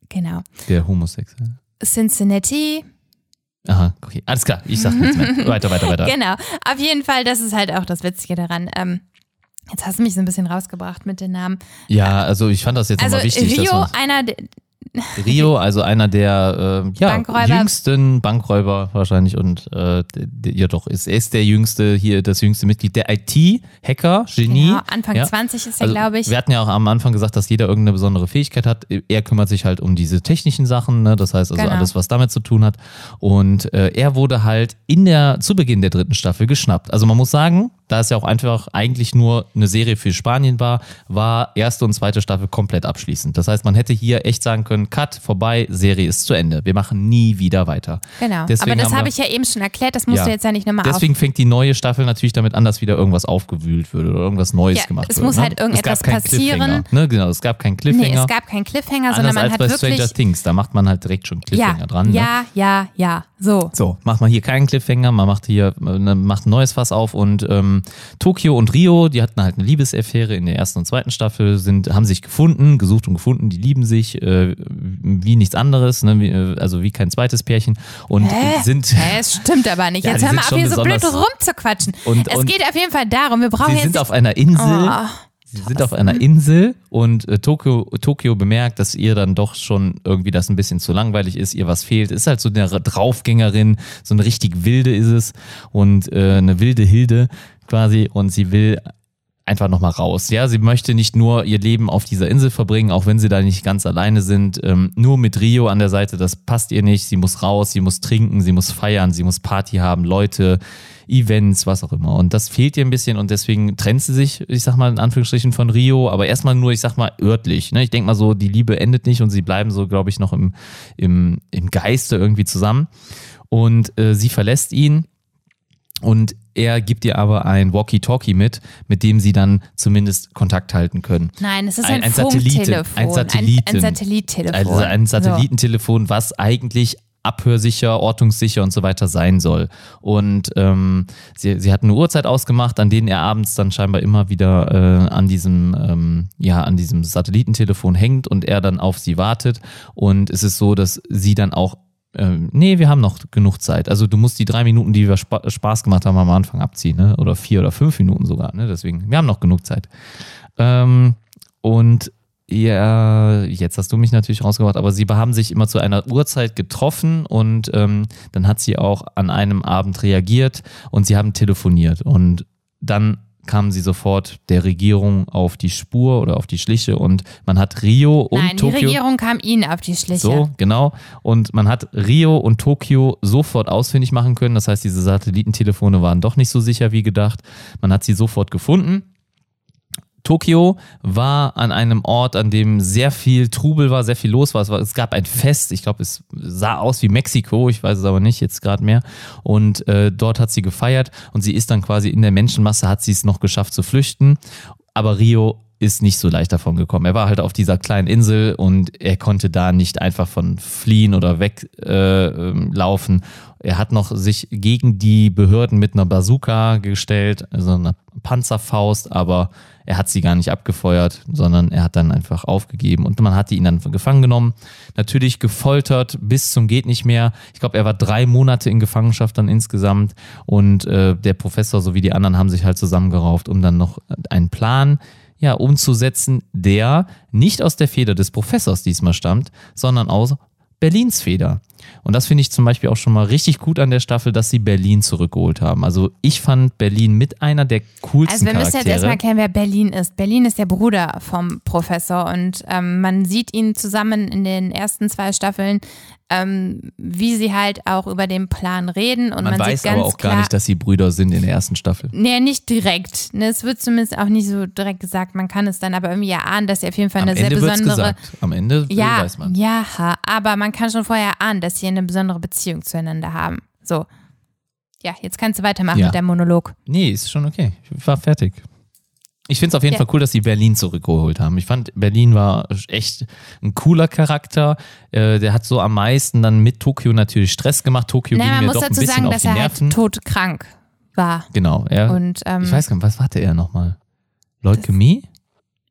Genau. Der Homosexuelle. Cincinnati. Aha, okay. Alles klar, ich sag nichts mehr. Weiter, weiter, weiter. Genau. Auf jeden Fall, das ist halt auch das Witzige daran. Ähm, jetzt hast du mich so ein bisschen rausgebracht mit den Namen. Ja, also ich fand das jetzt Also nochmal wichtig. Rio, einer, Rio, also einer der äh, ja, Bankräuber. jüngsten Bankräuber wahrscheinlich und äh, ja doch, ist, er ist der jüngste, hier das jüngste Mitglied der IT-Hacker, Genie. genau, Anfang ja. 20 ist er, Also, glaube ich. Wir hatten ja auch am Anfang gesagt, dass jeder irgendeine besondere Fähigkeit hat. Er kümmert sich halt um diese technischen Sachen, ne? das heißt also Genau. alles, was damit zu tun hat. Und äh, er wurde halt in der, zu Beginn der dritten Staffel geschnappt. Also man muss sagen, da es ja auch einfach eigentlich nur eine Serie für Spanien war, war erste und zweite Staffel komplett abschließend. Das heißt, man hätte hier echt sagen können, Cut, vorbei, Serie ist zu Ende. Wir machen nie wieder weiter. Genau. Deswegen Aber das habe ich ja eben schon erklärt, das musst Ja. du jetzt ja nicht nochmal auf. Deswegen fängt die neue Staffel natürlich damit an, dass wieder irgendwas aufgewühlt wird oder irgendwas Neues Ja, gemacht es wird. muss ne? halt es irgendetwas passieren. Ne? Genau, es gab keinen Nee, Cliffhanger. es gab keinen Cliffhanger, Anders sondern man als hat bei wirklich. Stranger Things, da macht man halt direkt schon Cliffhanger ja, dran. Ne? ja, ja, ja. So. So, macht man hier keinen Cliffhanger, man macht hier, man macht ein neues Fass auf und ähm, Tokio und Rio, die hatten halt eine Liebesaffäre in der ersten und zweiten Staffel, sind, haben sich gefunden, gesucht und gefunden, die lieben sich äh, wie nichts anderes, ne? wie, äh, also wie kein zweites Pärchen und Hä? sind, Hä, es stimmt aber nicht. Ja, Jetzt hör mal auf, hier so blöd rumzuquatschen. Und- es und- geht auf jeden Fall darum, wir brauchen sie jetzt. sind auf einer Insel. Oh. Sie sind auf einer Insel und äh, Tokio, Tokio bemerkt, dass ihr dann doch schon irgendwie das ein bisschen zu langweilig ist, ihr was fehlt. Ist halt so eine Draufgängerin, so eine richtig wilde ist es und äh, eine wilde Hilde quasi und sie will einfach nochmal raus. Ja, sie möchte nicht nur ihr Leben auf dieser Insel verbringen, auch wenn sie da nicht ganz alleine sind. Ähm, nur mit Rio an der Seite, das passt ihr nicht. Sie muss raus, sie muss trinken, sie muss feiern, sie muss Party haben, Leute, Events, was auch immer. Und das fehlt ihr ein bisschen und deswegen trennt sie sich, ich sag mal in Anführungsstrichen, von Rio, aber erstmal nur, ich sag mal, örtlich. Ne? Ich denke mal so, die Liebe endet nicht und sie bleiben so, glaube ich, noch im, im, im Geiste irgendwie zusammen. Und äh, sie verlässt ihn und er gibt ihr aber ein Walkie-Talkie mit, mit dem sie dann zumindest Kontakt halten können. Nein, es ist Ein- ein, ein Satelliten- Funktelefon. ein Satelliten. Ein, ein Satellittelefon. Also ein Satellitentelefon, was eigentlich abhörsicher, ortungssicher und so weiter sein soll. Und ähm, sie, sie hat eine Uhrzeit ausgemacht, an denen er abends dann scheinbar immer wieder äh, an diesem, ähm, ja, an diesem Satellitentelefon hängt und er dann auf sie wartet. Und es ist so, dass sie dann auch ähm, nee, wir haben noch genug Zeit. Also du musst die drei Minuten, die wir Spa Spaß gemacht haben, am Anfang abziehen, ne? Oder vier oder fünf Minuten sogar, ne? Deswegen, wir haben noch genug Zeit. Ähm, und ja, jetzt hast du mich natürlich rausgebracht, aber sie haben sich immer zu einer Uhrzeit getroffen und ähm, dann hat sie auch an einem Abend reagiert und sie haben telefoniert. Und dann kamen sie sofort der Regierung auf die Spur oder auf die Schliche und man hat Rio und Nein, Tokio. die Regierung kam ihnen auf die Schliche. So, genau. Und man hat Rio und Tokio sofort ausfindig machen können. Das heißt, diese Satellitentelefone waren doch nicht so sicher wie gedacht. Man hat sie sofort gefunden. Tokio war an einem Ort, an dem sehr viel Trubel war, sehr viel los war. Es, war, es gab ein Fest, ich glaube, es sah aus wie Mexiko, ich weiß es aber nicht jetzt gerade mehr. Und äh, dort hat sie gefeiert und sie ist dann quasi in der Menschenmasse, hat sie es noch geschafft zu flüchten. Aber Rio ist nicht so leicht davon gekommen. Er war halt auf dieser kleinen Insel und er konnte da nicht einfach von fliehen oder weglaufen. Äh, er hat noch sich gegen die Behörden mit einer Bazooka gestellt, also einer Panzerfaust, aber er hat sie gar nicht abgefeuert, sondern er hat dann einfach aufgegeben und man hatte ihn dann gefangen genommen, natürlich gefoltert bis zum geht nicht mehr. Ich glaube, er war drei Monate in Gefangenschaft dann insgesamt und äh, der Professor sowie die anderen haben sich halt zusammengerauft, um dann noch einen Plan ja, umzusetzen, der nicht aus der Feder des Professors diesmal stammt, sondern aus Berlins Feder. Und das finde ich zum Beispiel auch schon mal richtig gut an der Staffel, dass sie Berlin zurückgeholt haben. Also ich fand Berlin mit einer der coolsten Also wir müssen Charaktere. jetzt erstmal erklären, wer Berlin ist. Berlin ist der Bruder vom Professor und ähm, man sieht ihn zusammen in den ersten zwei Staffeln, ähm, wie sie halt auch über den Plan reden und man, Man weiß aber auch klar, gar nicht, dass sie Brüder sind in der ersten Staffel. Nee, nicht direkt. Ne, es wird zumindest auch nicht so direkt gesagt. Man kann es dann aber irgendwie erahnen, dass sie auf jeden Fall Am eine sehr Ende wird's besondere. gesagt. Am Ende äh, Ja, weiß man. ja, aber man kann schon vorher ahnen, dass sie eine besondere Beziehung zueinander haben. So. Ja, jetzt kannst du weitermachen Ja. mit dem Monolog. Nee, ist schon okay. Ich war fertig. Ich finde es auf jeden Ja. Fall cool, dass sie Berlin zurückgeholt haben. Ich fand, Berlin war echt ein cooler Charakter. Äh, der hat so am meisten dann mit Tokio natürlich Stress gemacht. Tokio Naja, ging man mir muss doch ein dazu bisschen sagen, auf dass die er Nerven. halt todkrank war. genau, er, Und ähm, ich weiß gar nicht, was hatte er nochmal? Leukämie?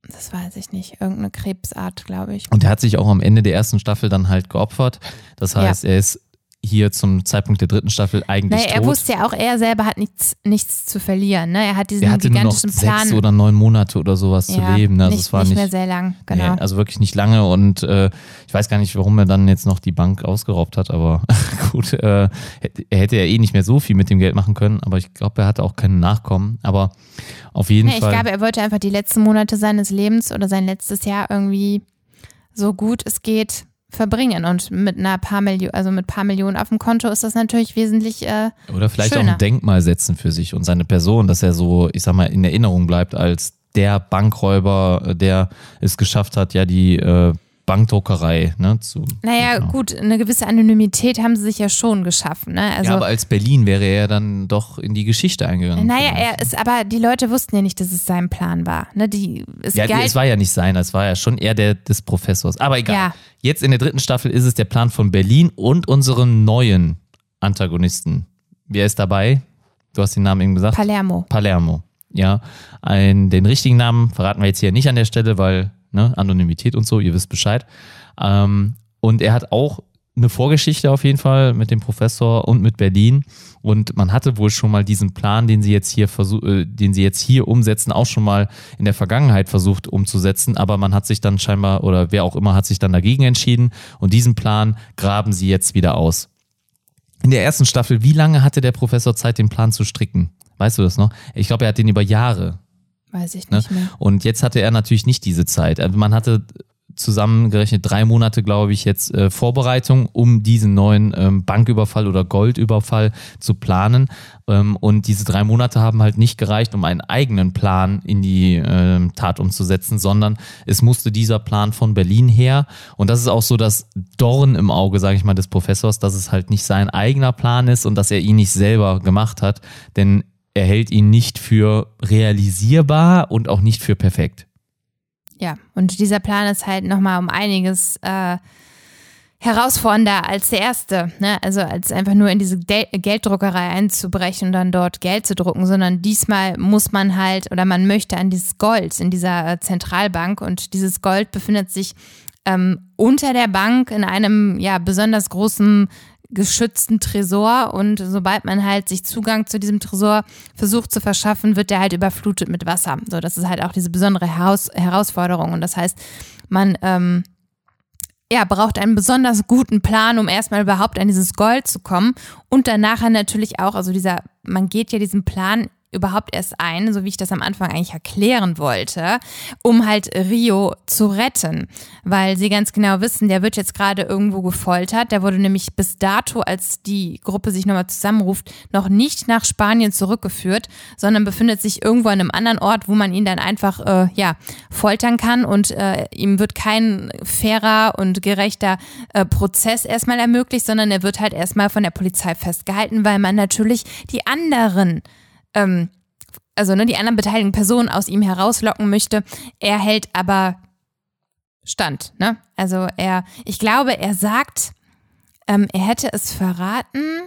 das weiß ich nicht, irgendeine Krebsart, glaube ich. Und er hat sich auch am Ende der ersten Staffel dann halt geopfert. Das heißt, er ist hier zum Zeitpunkt der dritten Staffel eigentlich Naja, er tot. wusste ja auch, er selber hat nichts, nichts zu verlieren. Ne? Er hat diesen er hatte nur noch gigantischen sechs Plan. oder neun Monate oder sowas zu ja, leben. Also nicht, es war nicht nicht, mehr sehr lang, genau. Nee, also wirklich nicht lange und äh, ich weiß gar nicht, warum er dann jetzt noch die Bank ausgeraubt hat, aber gut, äh, er hätte ja eh nicht mehr so viel mit dem Geld machen können, aber ich glaube, er hatte auch keine Nachkommen, aber auf jeden ich Fall. glaube, er wollte einfach die letzten Monate seines Lebens oder sein letztes Jahr irgendwie so gut es geht verbringen. Und mit einer paar Millionen, also mit paar Millionen auf dem Konto ist das natürlich wesentlich äh, oder vielleicht auch schöner. ein Denkmal setzen für sich und seine Person, dass er so, ich sag mal, in Erinnerung bleibt als der Bankräuber, äh, der es geschafft hat, ja die äh, Bankdruckerei ne, zu. Naja, genau. gut, eine gewisse Anonymität haben sie sich ja schon geschaffen. Ne? Also, ja, aber als Berlin wäre er dann doch in die Geschichte eingegangen. naja, vielleicht. er ist, aber die Leute wussten ja nicht, dass es sein Plan war. Ne? Die, es Ja, galt, es war ja nicht sein, es war ja schon eher der des Professors. Aber egal. Ja. Jetzt in der dritten Staffel ist es der Plan von Berlin und unseren neuen Antagonisten. Wer ist dabei? Du hast den Namen eben gesagt. Palermo. Palermo. Ja, ein, den richtigen Namen verraten wir jetzt hier nicht an der Stelle, weil ne, Anonymität und so, ihr wisst Bescheid. Ähm, und er hat auch eine Vorgeschichte auf jeden Fall mit dem Professor und mit Berlin. Und man hatte wohl schon mal diesen Plan, den sie jetzt hier äh, den sie jetzt hier umsetzen, auch schon mal in der Vergangenheit versucht umzusetzen. Aber man hat sich dann scheinbar, oder wer auch immer, hat sich dann dagegen entschieden. Und diesen Plan graben sie jetzt wieder aus. In der ersten Staffel, wie lange hatte der Professor Zeit, den Plan zu stricken? Weißt du das noch? Ich glaube, er hat den über Jahre. Weiß ich Ne? nicht mehr. Und jetzt hatte er natürlich nicht diese Zeit. Also man hatte zusammengerechnet drei Monate, glaube ich, jetzt äh, Vorbereitung, um diesen neuen ähm, Banküberfall oder Goldüberfall zu planen. Ähm, und diese drei Monate haben halt nicht gereicht, um einen eigenen Plan in die ähm, Tat umzusetzen, sondern es musste dieser Plan von Berlin her. Und das ist auch so das Dorn im Auge, sage ich mal, des Professors, dass es halt nicht sein eigener Plan ist und dass er ihn nicht selber gemacht hat. Denn er hält ihn nicht für realisierbar und auch nicht für perfekt. Ja, und dieser Plan ist halt nochmal um einiges äh, herausfordernder als der erste, ne? Also als einfach nur in diese Del Gelddruckerei einzubrechen und dann dort Geld zu drucken, sondern diesmal muss man halt oder man möchte an dieses Gold in dieser äh, Zentralbank und dieses Gold befindet sich ähm, unter der Bank in einem ja besonders großen geschützten Tresor und sobald man halt sich Zugang zu diesem Tresor versucht zu verschaffen, wird der halt überflutet mit Wasser. So, das ist halt auch diese besondere Heraus Herausforderung und das heißt, man ähm, ja, braucht einen besonders guten Plan, um erstmal überhaupt an dieses Gold zu kommen. Und danach natürlich auch, also dieser, man geht ja diesen Plan überhaupt erst ein, so wie ich das am Anfang eigentlich erklären wollte, um halt Rio zu retten, weil sie ganz genau wissen, der wird jetzt gerade irgendwo gefoltert. Der wurde nämlich bis dato, als die Gruppe sich nochmal zusammenruft, noch nicht nach Spanien zurückgeführt, sondern befindet sich irgendwo an einem anderen Ort, wo man ihn dann einfach äh, ja foltern kann und äh, ihm wird kein fairer und gerechter äh, Prozess erstmal ermöglicht, sondern er wird halt erstmal von der Polizei festgehalten, weil man natürlich die anderen ähm, also ne, die anderen beteiligten Personen aus ihm herauslocken möchte. Er hält aber stand. Ne? Also er, ich glaube, er sagt, ähm, er hätte es verraten.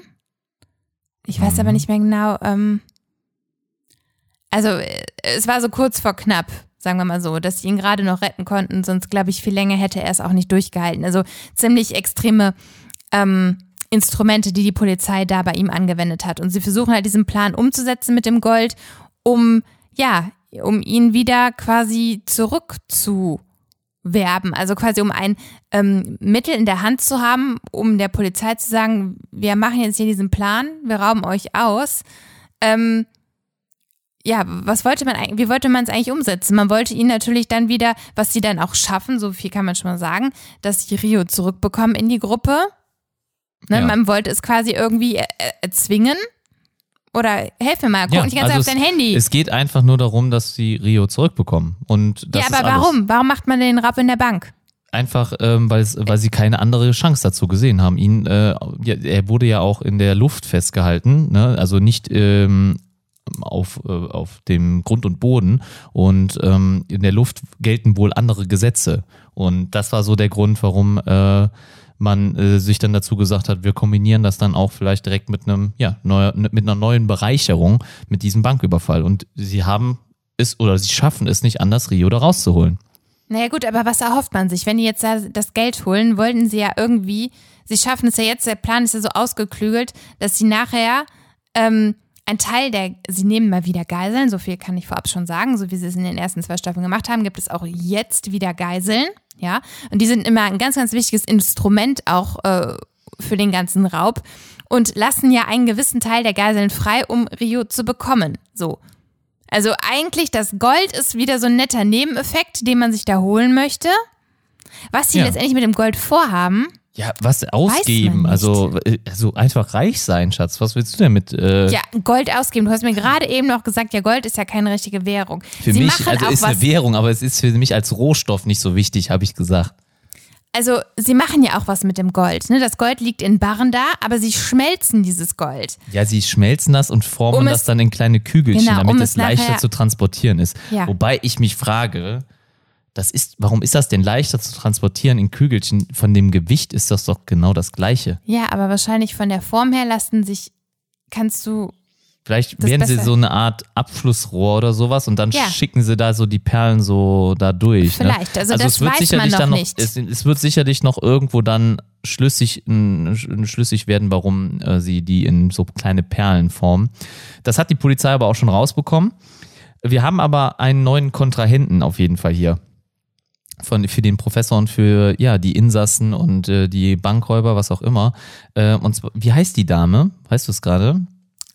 Ich weiß mhm. aber nicht mehr genau. Ähm, also es war so kurz vor knapp, sagen wir mal so, dass sie ihn gerade noch retten konnten. Sonst glaube ich, viel länger hätte er es auch nicht durchgehalten. Also ziemlich extreme ähm, Instrumente, die die Polizei da bei ihm angewendet hat. Und sie versuchen halt diesen Plan umzusetzen mit dem Gold, um, ja, um ihn wieder quasi zurückzuwerben. Also quasi um ein ähm, Mittel in der Hand zu haben, um der Polizei zu sagen, wir machen jetzt hier diesen Plan, wir rauben euch aus. Ähm, ja, was wollte man eigentlich, wie wollte man es eigentlich umsetzen? Man wollte ihn natürlich dann wieder, was sie dann auch schaffen, so viel kann man schon mal sagen, dass sie Rio zurückbekommen in die Gruppe Ne? Ja. Man wollte es quasi irgendwie äh, erzwingen. Oder helf mir mal, guck ja, nicht ganz also auf dein Handy. Es geht einfach nur darum, dass sie Rio zurückbekommen. Und ja, aber warum? Warum macht man den Rapp in der Bank? Einfach, ähm, weil, weil sie keine andere Chance dazu gesehen haben. Ihn, äh, er wurde ja auch in der Luft festgehalten, ne? also nicht ähm, auf, äh, auf dem Grund und Boden. Und ähm, in der Luft gelten wohl andere Gesetze. Und das war so der Grund, warum äh, man äh, sich dann dazu gesagt hat, wir kombinieren das dann auch vielleicht direkt mit einem, ja, neuer, mit einer neuen Bereicherung mit diesem Banküberfall. Und sie haben es oder sie schaffen es nicht anders, Rio da rauszuholen. Naja gut, aber was erhofft man sich? Wenn die jetzt das Geld holen, wollten sie ja irgendwie, sie schaffen es ja jetzt, der Plan ist ja so ausgeklügelt, dass sie nachher ähm, ein Teil der, sie nehmen mal wieder Geiseln, so viel kann ich vorab schon sagen, so wie sie es in den ersten zwei Staffeln gemacht haben, gibt es auch jetzt wieder Geiseln ja. Und die sind immer ein ganz, ganz wichtiges Instrument auch äh, für den ganzen Raub und lassen ja einen gewissen Teil der Geiseln frei, um Rio zu bekommen. So. Also eigentlich das Gold ist wieder so ein netter Nebeneffekt, den man sich da holen möchte. Was sie ja. letztendlich mit dem Gold vorhaben, ja, was ausgeben? Also, also einfach reich sein, Schatz. Was willst du denn mit? Äh ja, Gold ausgeben. Du hast mir gerade eben noch gesagt, ja, Gold ist ja keine richtige Währung. Für Sie mich also ist eine Währung, aber es ist für mich als Rohstoff nicht so wichtig, habe ich gesagt. Also, sie machen ja auch was mit dem Gold. Ne? Das Gold liegt in Barren da, aber sie schmelzen dieses Gold. Ja, sie schmelzen das und formen um das dann in kleine Kügelchen, genau, damit um es leichter zu transportieren ist. Ja. Wobei ich mich frage, das ist, warum ist das denn leichter zu transportieren in Kügelchen? Von dem Gewicht ist das doch genau das Gleiche. Ja, aber wahrscheinlich von der Form her lassen sich, kannst du. Vielleicht werden sie so eine Art Abflussrohr oder sowas und dann ja. schicken sie da so die Perlen so da durch. Ne? Vielleicht, ne? also, also, das es wird weiß sicherlich man noch, noch nicht. Es, es, wird sicherlich noch irgendwo dann schlüssig, schlüssig werden, warum äh, sie die in so kleine Perlen formen. Das hat die Polizei aber auch schon rausbekommen. Wir haben aber einen neuen Kontrahenten auf jeden Fall hier von, für den Professor und für ja, die Insassen und äh, die Bankräuber, was auch immer. Äh, und zwar, wie heißt die Dame? Weißt du es gerade?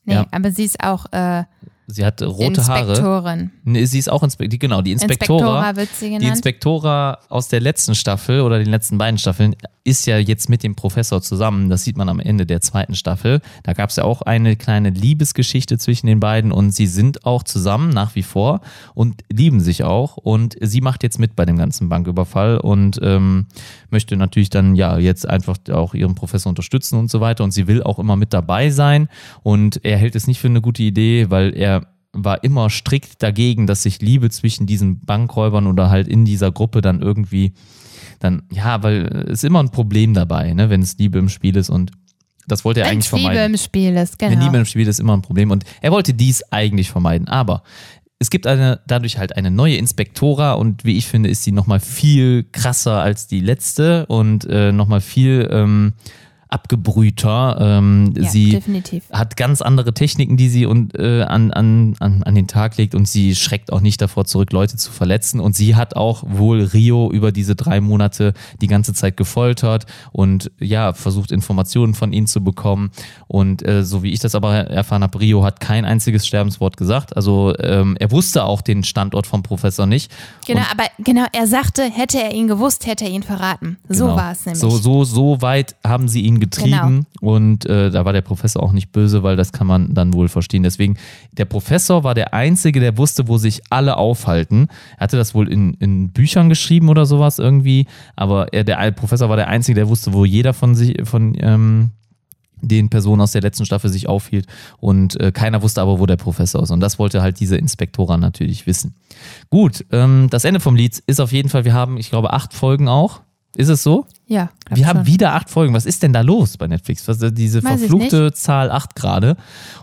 Nee, ja. aber sie ist auch äh, Sie hat rote Inspektorin. Haare. Nee, sie ist auch Inspektorin. Genau, die Inspektora. Inspektora wird sie genannt. Die Inspektora aus der letzten Staffel oder den letzten beiden Staffeln ist ja jetzt mit dem Professor zusammen. Das sieht man am Ende der zweiten Staffel. Da gab es ja auch eine kleine Liebesgeschichte zwischen den beiden und sie sind auch zusammen nach wie vor und lieben sich auch. Und sie macht jetzt mit bei dem ganzen Banküberfall und ähm, möchte natürlich dann ja jetzt einfach auch ihren Professor unterstützen und so weiter. Und sie will auch immer mit dabei sein. Und er hält es nicht für eine gute Idee, weil er war immer strikt dagegen, dass sich Liebe zwischen diesen Bankräubern oder halt in dieser Gruppe dann irgendwie dann, ja, weil es ist immer ein Problem dabei, ne, wenn es Liebe im Spiel ist und das wollte er eigentlich vermeiden. Liebe im Spiel ist, genau. Wenn Liebe im Spiel ist, immer ein Problem. Und er wollte dies eigentlich vermeiden. Aber es gibt eine, dadurch halt eine neue Inspektora und wie ich finde, ist sie nochmal viel krasser als die letzte und äh, nochmal viel ähm, abgebrühter. Ähm, ja, sie definitiv. hat ganz andere Techniken, die sie und, äh, an, an, an, an den Tag legt und sie schreckt auch nicht davor zurück, Leute zu verletzen. Und sie hat auch wohl Rio über diese drei Monate die ganze Zeit gefoltert und ja, versucht Informationen von ihnen zu bekommen. Und äh, so wie ich das aber erfahren habe, Rio hat kein einziges Sterbenswort gesagt. Also ähm, er wusste auch den Standort vom Professor nicht. Genau, Und aber genau, er sagte, hätte er ihn gewusst, hätte er ihn verraten. So Genau. war es nämlich. So, so, so weit haben sie ihn getrieben und äh, da war der Professor auch nicht böse, weil das kann man dann wohl verstehen. Deswegen, der Professor war der Einzige, der wusste, wo sich alle aufhalten. Er hatte das wohl in, in Büchern geschrieben oder sowas irgendwie, aber er, der Professor war der Einzige, der wusste, wo jeder von sich, von ähm, den Personen aus der letzten Staffel sich aufhielt und äh, keiner wusste aber, wo der Professor ist. Und das wollte halt diese Inspektora natürlich wissen. Gut, ähm, das Ende vom Lied ist auf jeden Fall, wir haben, ich glaube, acht Folgen auch. Ist es so? ja, Wir haben schon. wieder acht Folgen. Was ist denn da los bei Netflix? Was, diese Weiß verfluchte Zahl acht gerade.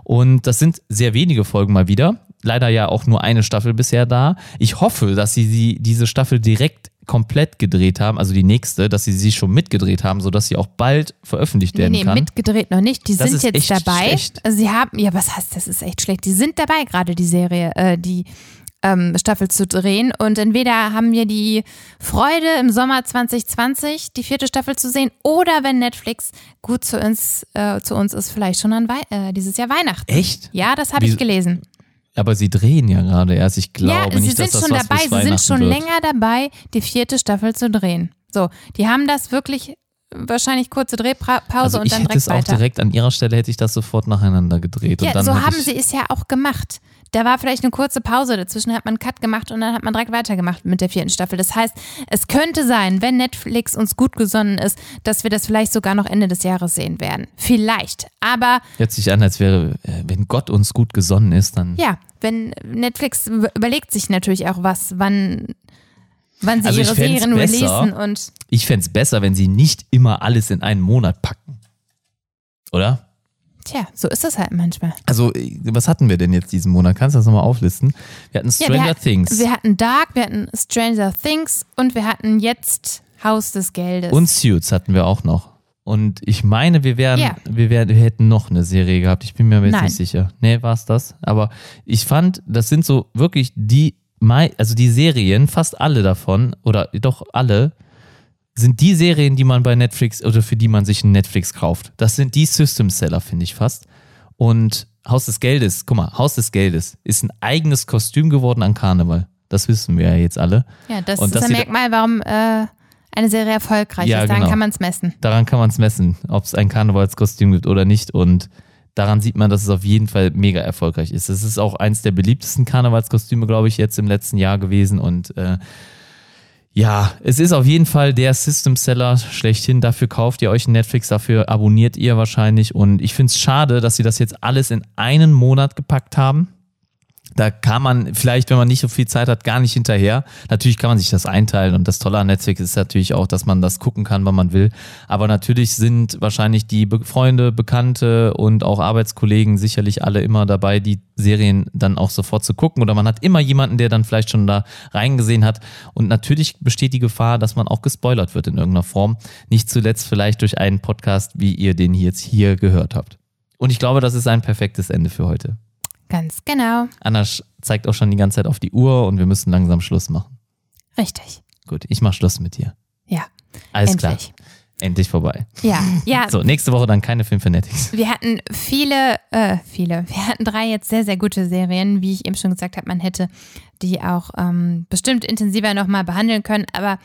Und das sind sehr wenige Folgen mal wieder. Leider ja auch nur eine Staffel bisher da. Ich hoffe, dass sie die, diese Staffel direkt komplett gedreht haben, also die nächste, dass sie sie schon mitgedreht haben, sodass sie auch bald veröffentlicht Nee, werden nee, kann. mitgedreht noch nicht. Die Das sind ist jetzt echt dabei. schlecht. Sie haben, ja, was heißt, das ist echt schlecht. Die sind dabei, gerade die Serie, äh, die ähm, Staffel zu drehen. Und entweder haben wir die Freude im Sommer 2020, die vierte Staffel zu sehen, oder wenn Netflix gut zu uns, äh, zu uns ist, vielleicht schon an Wei äh, dieses Jahr Weihnachten. Echt? Ja, das habe ich gelesen. Aber sie drehen ja gerade erst. Ich glaube ja, sie nicht, dass sind das schon was dabei. bis Sie sind schon wird. länger dabei, die vierte Staffel zu drehen. So, die haben das wirklich wahrscheinlich kurze Drehpause Also und ich dann hätte direkt es auch weiter. direkt an ihrer Stelle hätte ich das sofort nacheinander gedreht. Ja, so hätte haben ich, sie es ja auch gemacht. Da war vielleicht eine kurze Pause, dazwischen hat man einen Cut gemacht und dann hat man direkt weitergemacht mit der vierten Staffel. Das heißt, es könnte sein, wenn Netflix uns gut gesonnen ist, dass wir das vielleicht sogar noch Ende des Jahres sehen werden. Vielleicht. Aber Hört sich an, als wäre, äh, wenn Gott uns gut gesonnen ist, dann. ja, wenn Netflix über- überlegt sich natürlich auch was, wann, wann sie Also ihre Serien besser. releasen und Ich fände es besser, wenn sie nicht immer alles in einen Monat packen. Oder? tja, so ist das halt manchmal. Also, äh, was hatten wir denn jetzt diesen Monat? Kannst du das nochmal auflisten? Wir hatten Ja, Stranger wir, hat- Things Wir hatten Dark, wir hatten Stranger Things und wir hatten jetzt Haus des Geldes. und Suits hatten wir auch noch. Und ich meine, wir wären, Ja. wir wären, wir hätten noch eine Serie gehabt. Ich bin mir aber jetzt Nein. nicht sicher. Nee, war es das? Aber ich fand, das sind so wirklich die, also die Serien, fast alle davon, oder doch alle, sind die Serien, die man bei Netflix oder für die man sich einen Netflix kauft. Das sind die System-Seller, finde ich fast. Und Haus des Geldes, guck mal, Haus des Geldes ist ein eigenes Kostüm geworden an Karneval. Das wissen wir ja jetzt alle. Ja, das Und ist dass ein Merkmal, warum äh, eine Serie erfolgreich Ja, ist. Daran genau. kann man es messen. Daran kann man es messen, ob es ein Karnevalskostüm gibt oder nicht. Und daran sieht man, dass es auf jeden Fall mega erfolgreich ist. Es ist auch eins der beliebtesten Karnevalskostüme, glaube ich, jetzt im letzten Jahr gewesen. Und äh, ja, es ist auf jeden Fall der System Seller schlechthin. Dafür kauft ihr euch Netflix, dafür abonniert ihr wahrscheinlich. Und ich finde es schade, dass sie das jetzt alles in einen Monat gepackt haben. Da kann man vielleicht, wenn man nicht so viel Zeit hat, gar nicht hinterher. Natürlich kann man sich das einteilen und das Tolle an Netflix ist natürlich auch, dass man das gucken kann, wann man will. Aber natürlich sind wahrscheinlich die Be Freunde, Bekannte und auch Arbeitskollegen sicherlich alle immer dabei, die Serien dann auch sofort zu gucken. Oder man hat immer jemanden, der dann vielleicht schon da reingesehen hat. Und natürlich besteht die Gefahr, dass man auch gespoilert wird in irgendeiner Form. Nicht zuletzt vielleicht durch einen Podcast, wie ihr den jetzt hier gehört habt. Und ich glaube, das ist ein perfektes Ende für heute. Ganz genau. Anna zeigt auch schon die ganze Zeit auf die Uhr und wir müssen langsam Schluss machen. Richtig. Gut, ich mach Schluss mit dir. Ja. Alles endlich. klar. Endlich vorbei. Ja, ja. So, nächste Woche dann keine Filmfanatics. Wir hatten viele, äh, viele, wir hatten drei jetzt sehr, sehr gute Serien, wie ich eben schon gesagt habe, man hätte die auch ähm, bestimmt intensiver nochmal behandeln können, aber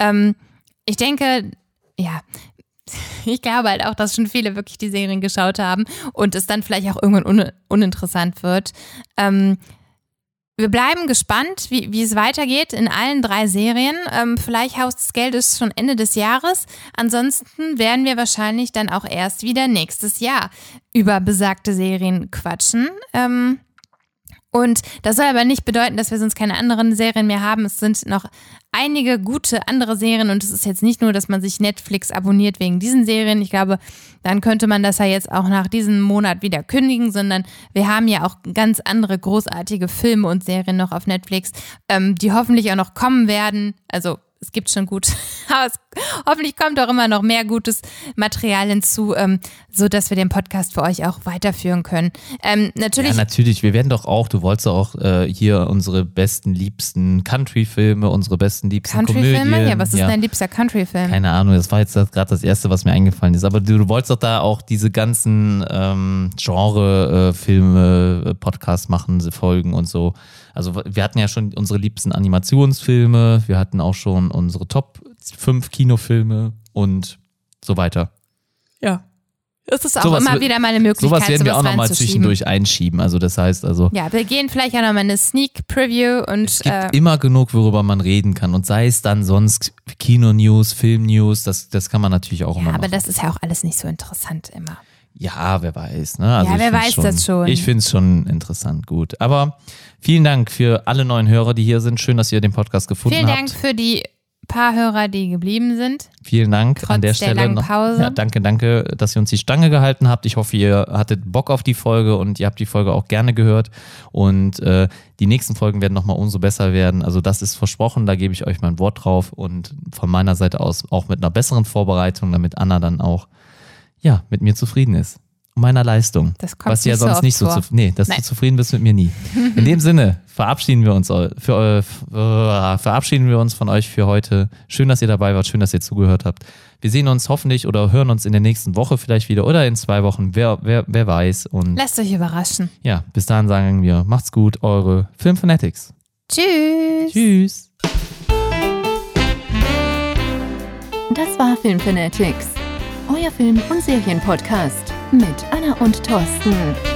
ähm, ich denke, ja, ich glaube halt auch, dass schon viele wirklich die Serien geschaut haben und es dann vielleicht auch irgendwann un uninteressant wird. Ähm, wir bleiben gespannt, wie, wie es weitergeht in allen drei Serien. Ähm, vielleicht Haus des Geldes schon Ende des Jahres. Ansonsten werden wir wahrscheinlich dann auch erst wieder nächstes Jahr über besagte Serien quatschen. Ähm, Und das soll aber nicht bedeuten, dass wir sonst keine anderen Serien mehr haben. Es sind noch einige gute andere Serien und es ist jetzt nicht nur, dass man sich Netflix abonniert wegen diesen Serien. Ich glaube, dann könnte man das ja jetzt auch nach diesem Monat wieder kündigen, sondern wir haben ja auch ganz andere großartige Filme und Serien noch auf Netflix, ähm, die hoffentlich auch noch kommen werden. Also es gibt schon gut, aber es, hoffentlich kommt auch immer noch mehr gutes Material hinzu, ähm, so dass wir den Podcast für euch auch weiterführen können. Ähm, natürlich. Ja, natürlich. Wir werden doch auch, du wolltest auch äh, hier unsere besten, liebsten Country-Filme, unsere besten, liebsten Country-Filme? Ja, was ist dein liebster Country-Film? Keine Ahnung, das war jetzt gerade das Erste, was mir eingefallen ist. Aber du, du wolltest doch da auch diese ganzen ähm, Genre-Filme, äh, Podcasts machen, Folgen und so. Also wir hatten ja schon unsere liebsten Animationsfilme, wir hatten auch schon unsere Top 5 Kinofilme und so weiter. Ja. Es ist auch Sowas immer wi- wieder mal eine Möglichkeit, Sowas werden wir auch nochmal zwischendurch einschieben. Also das heißt also, Ja, wir gehen vielleicht auch nochmal eine Sneak Preview und es gibt äh, immer genug, worüber man reden kann. Und sei es dann sonst Kino-News, Film-News, das, das kann man natürlich auch ja, immer aber machen. das ist ja auch alles nicht so interessant immer. Ja, wer weiß. Ne? Also Ja, wer weiß das schon. Ich finde es schon interessant, gut. Aber vielen Dank für alle neuen Hörer, die hier sind. Schön, dass ihr den Podcast gefunden Vielen habt. Dank für die paar Hörer, die geblieben sind. Vielen Dank Trotz an der der Stelle. langen. Pause. Ja, danke, danke, dass ihr uns die Stange gehalten habt. Ich hoffe, ihr hattet Bock auf die Folge und ihr habt die Folge auch gerne gehört. Und äh, die nächsten Folgen werden nochmal umso besser werden. Also das ist versprochen, da gebe ich euch mein Wort drauf. Und von meiner Seite aus auch mit einer besseren Vorbereitung, damit Anna dann auch ja, mit mir zufrieden ist. Meiner Leistung. Das kommt was ja so sonst oft nicht so vor. zu, nee, dass Nein. du zufrieden bist mit mir nie. In dem Sinne verabschieden wir uns für, für, verabschieden wir uns von euch für heute. Schön, dass ihr dabei wart, schön, dass ihr zugehört habt. Wir sehen uns hoffentlich oder hören uns in der nächsten Woche vielleicht wieder oder in zwei Wochen, wer, wer, wer weiß. Und Lasst euch überraschen. ja, bis dahin sagen wir, macht's gut, eure Filmfanatics. Tschüss. Tschüss. Das war Film Fanatics, euer Film- und Serienpodcast mit Anna und Thorsten.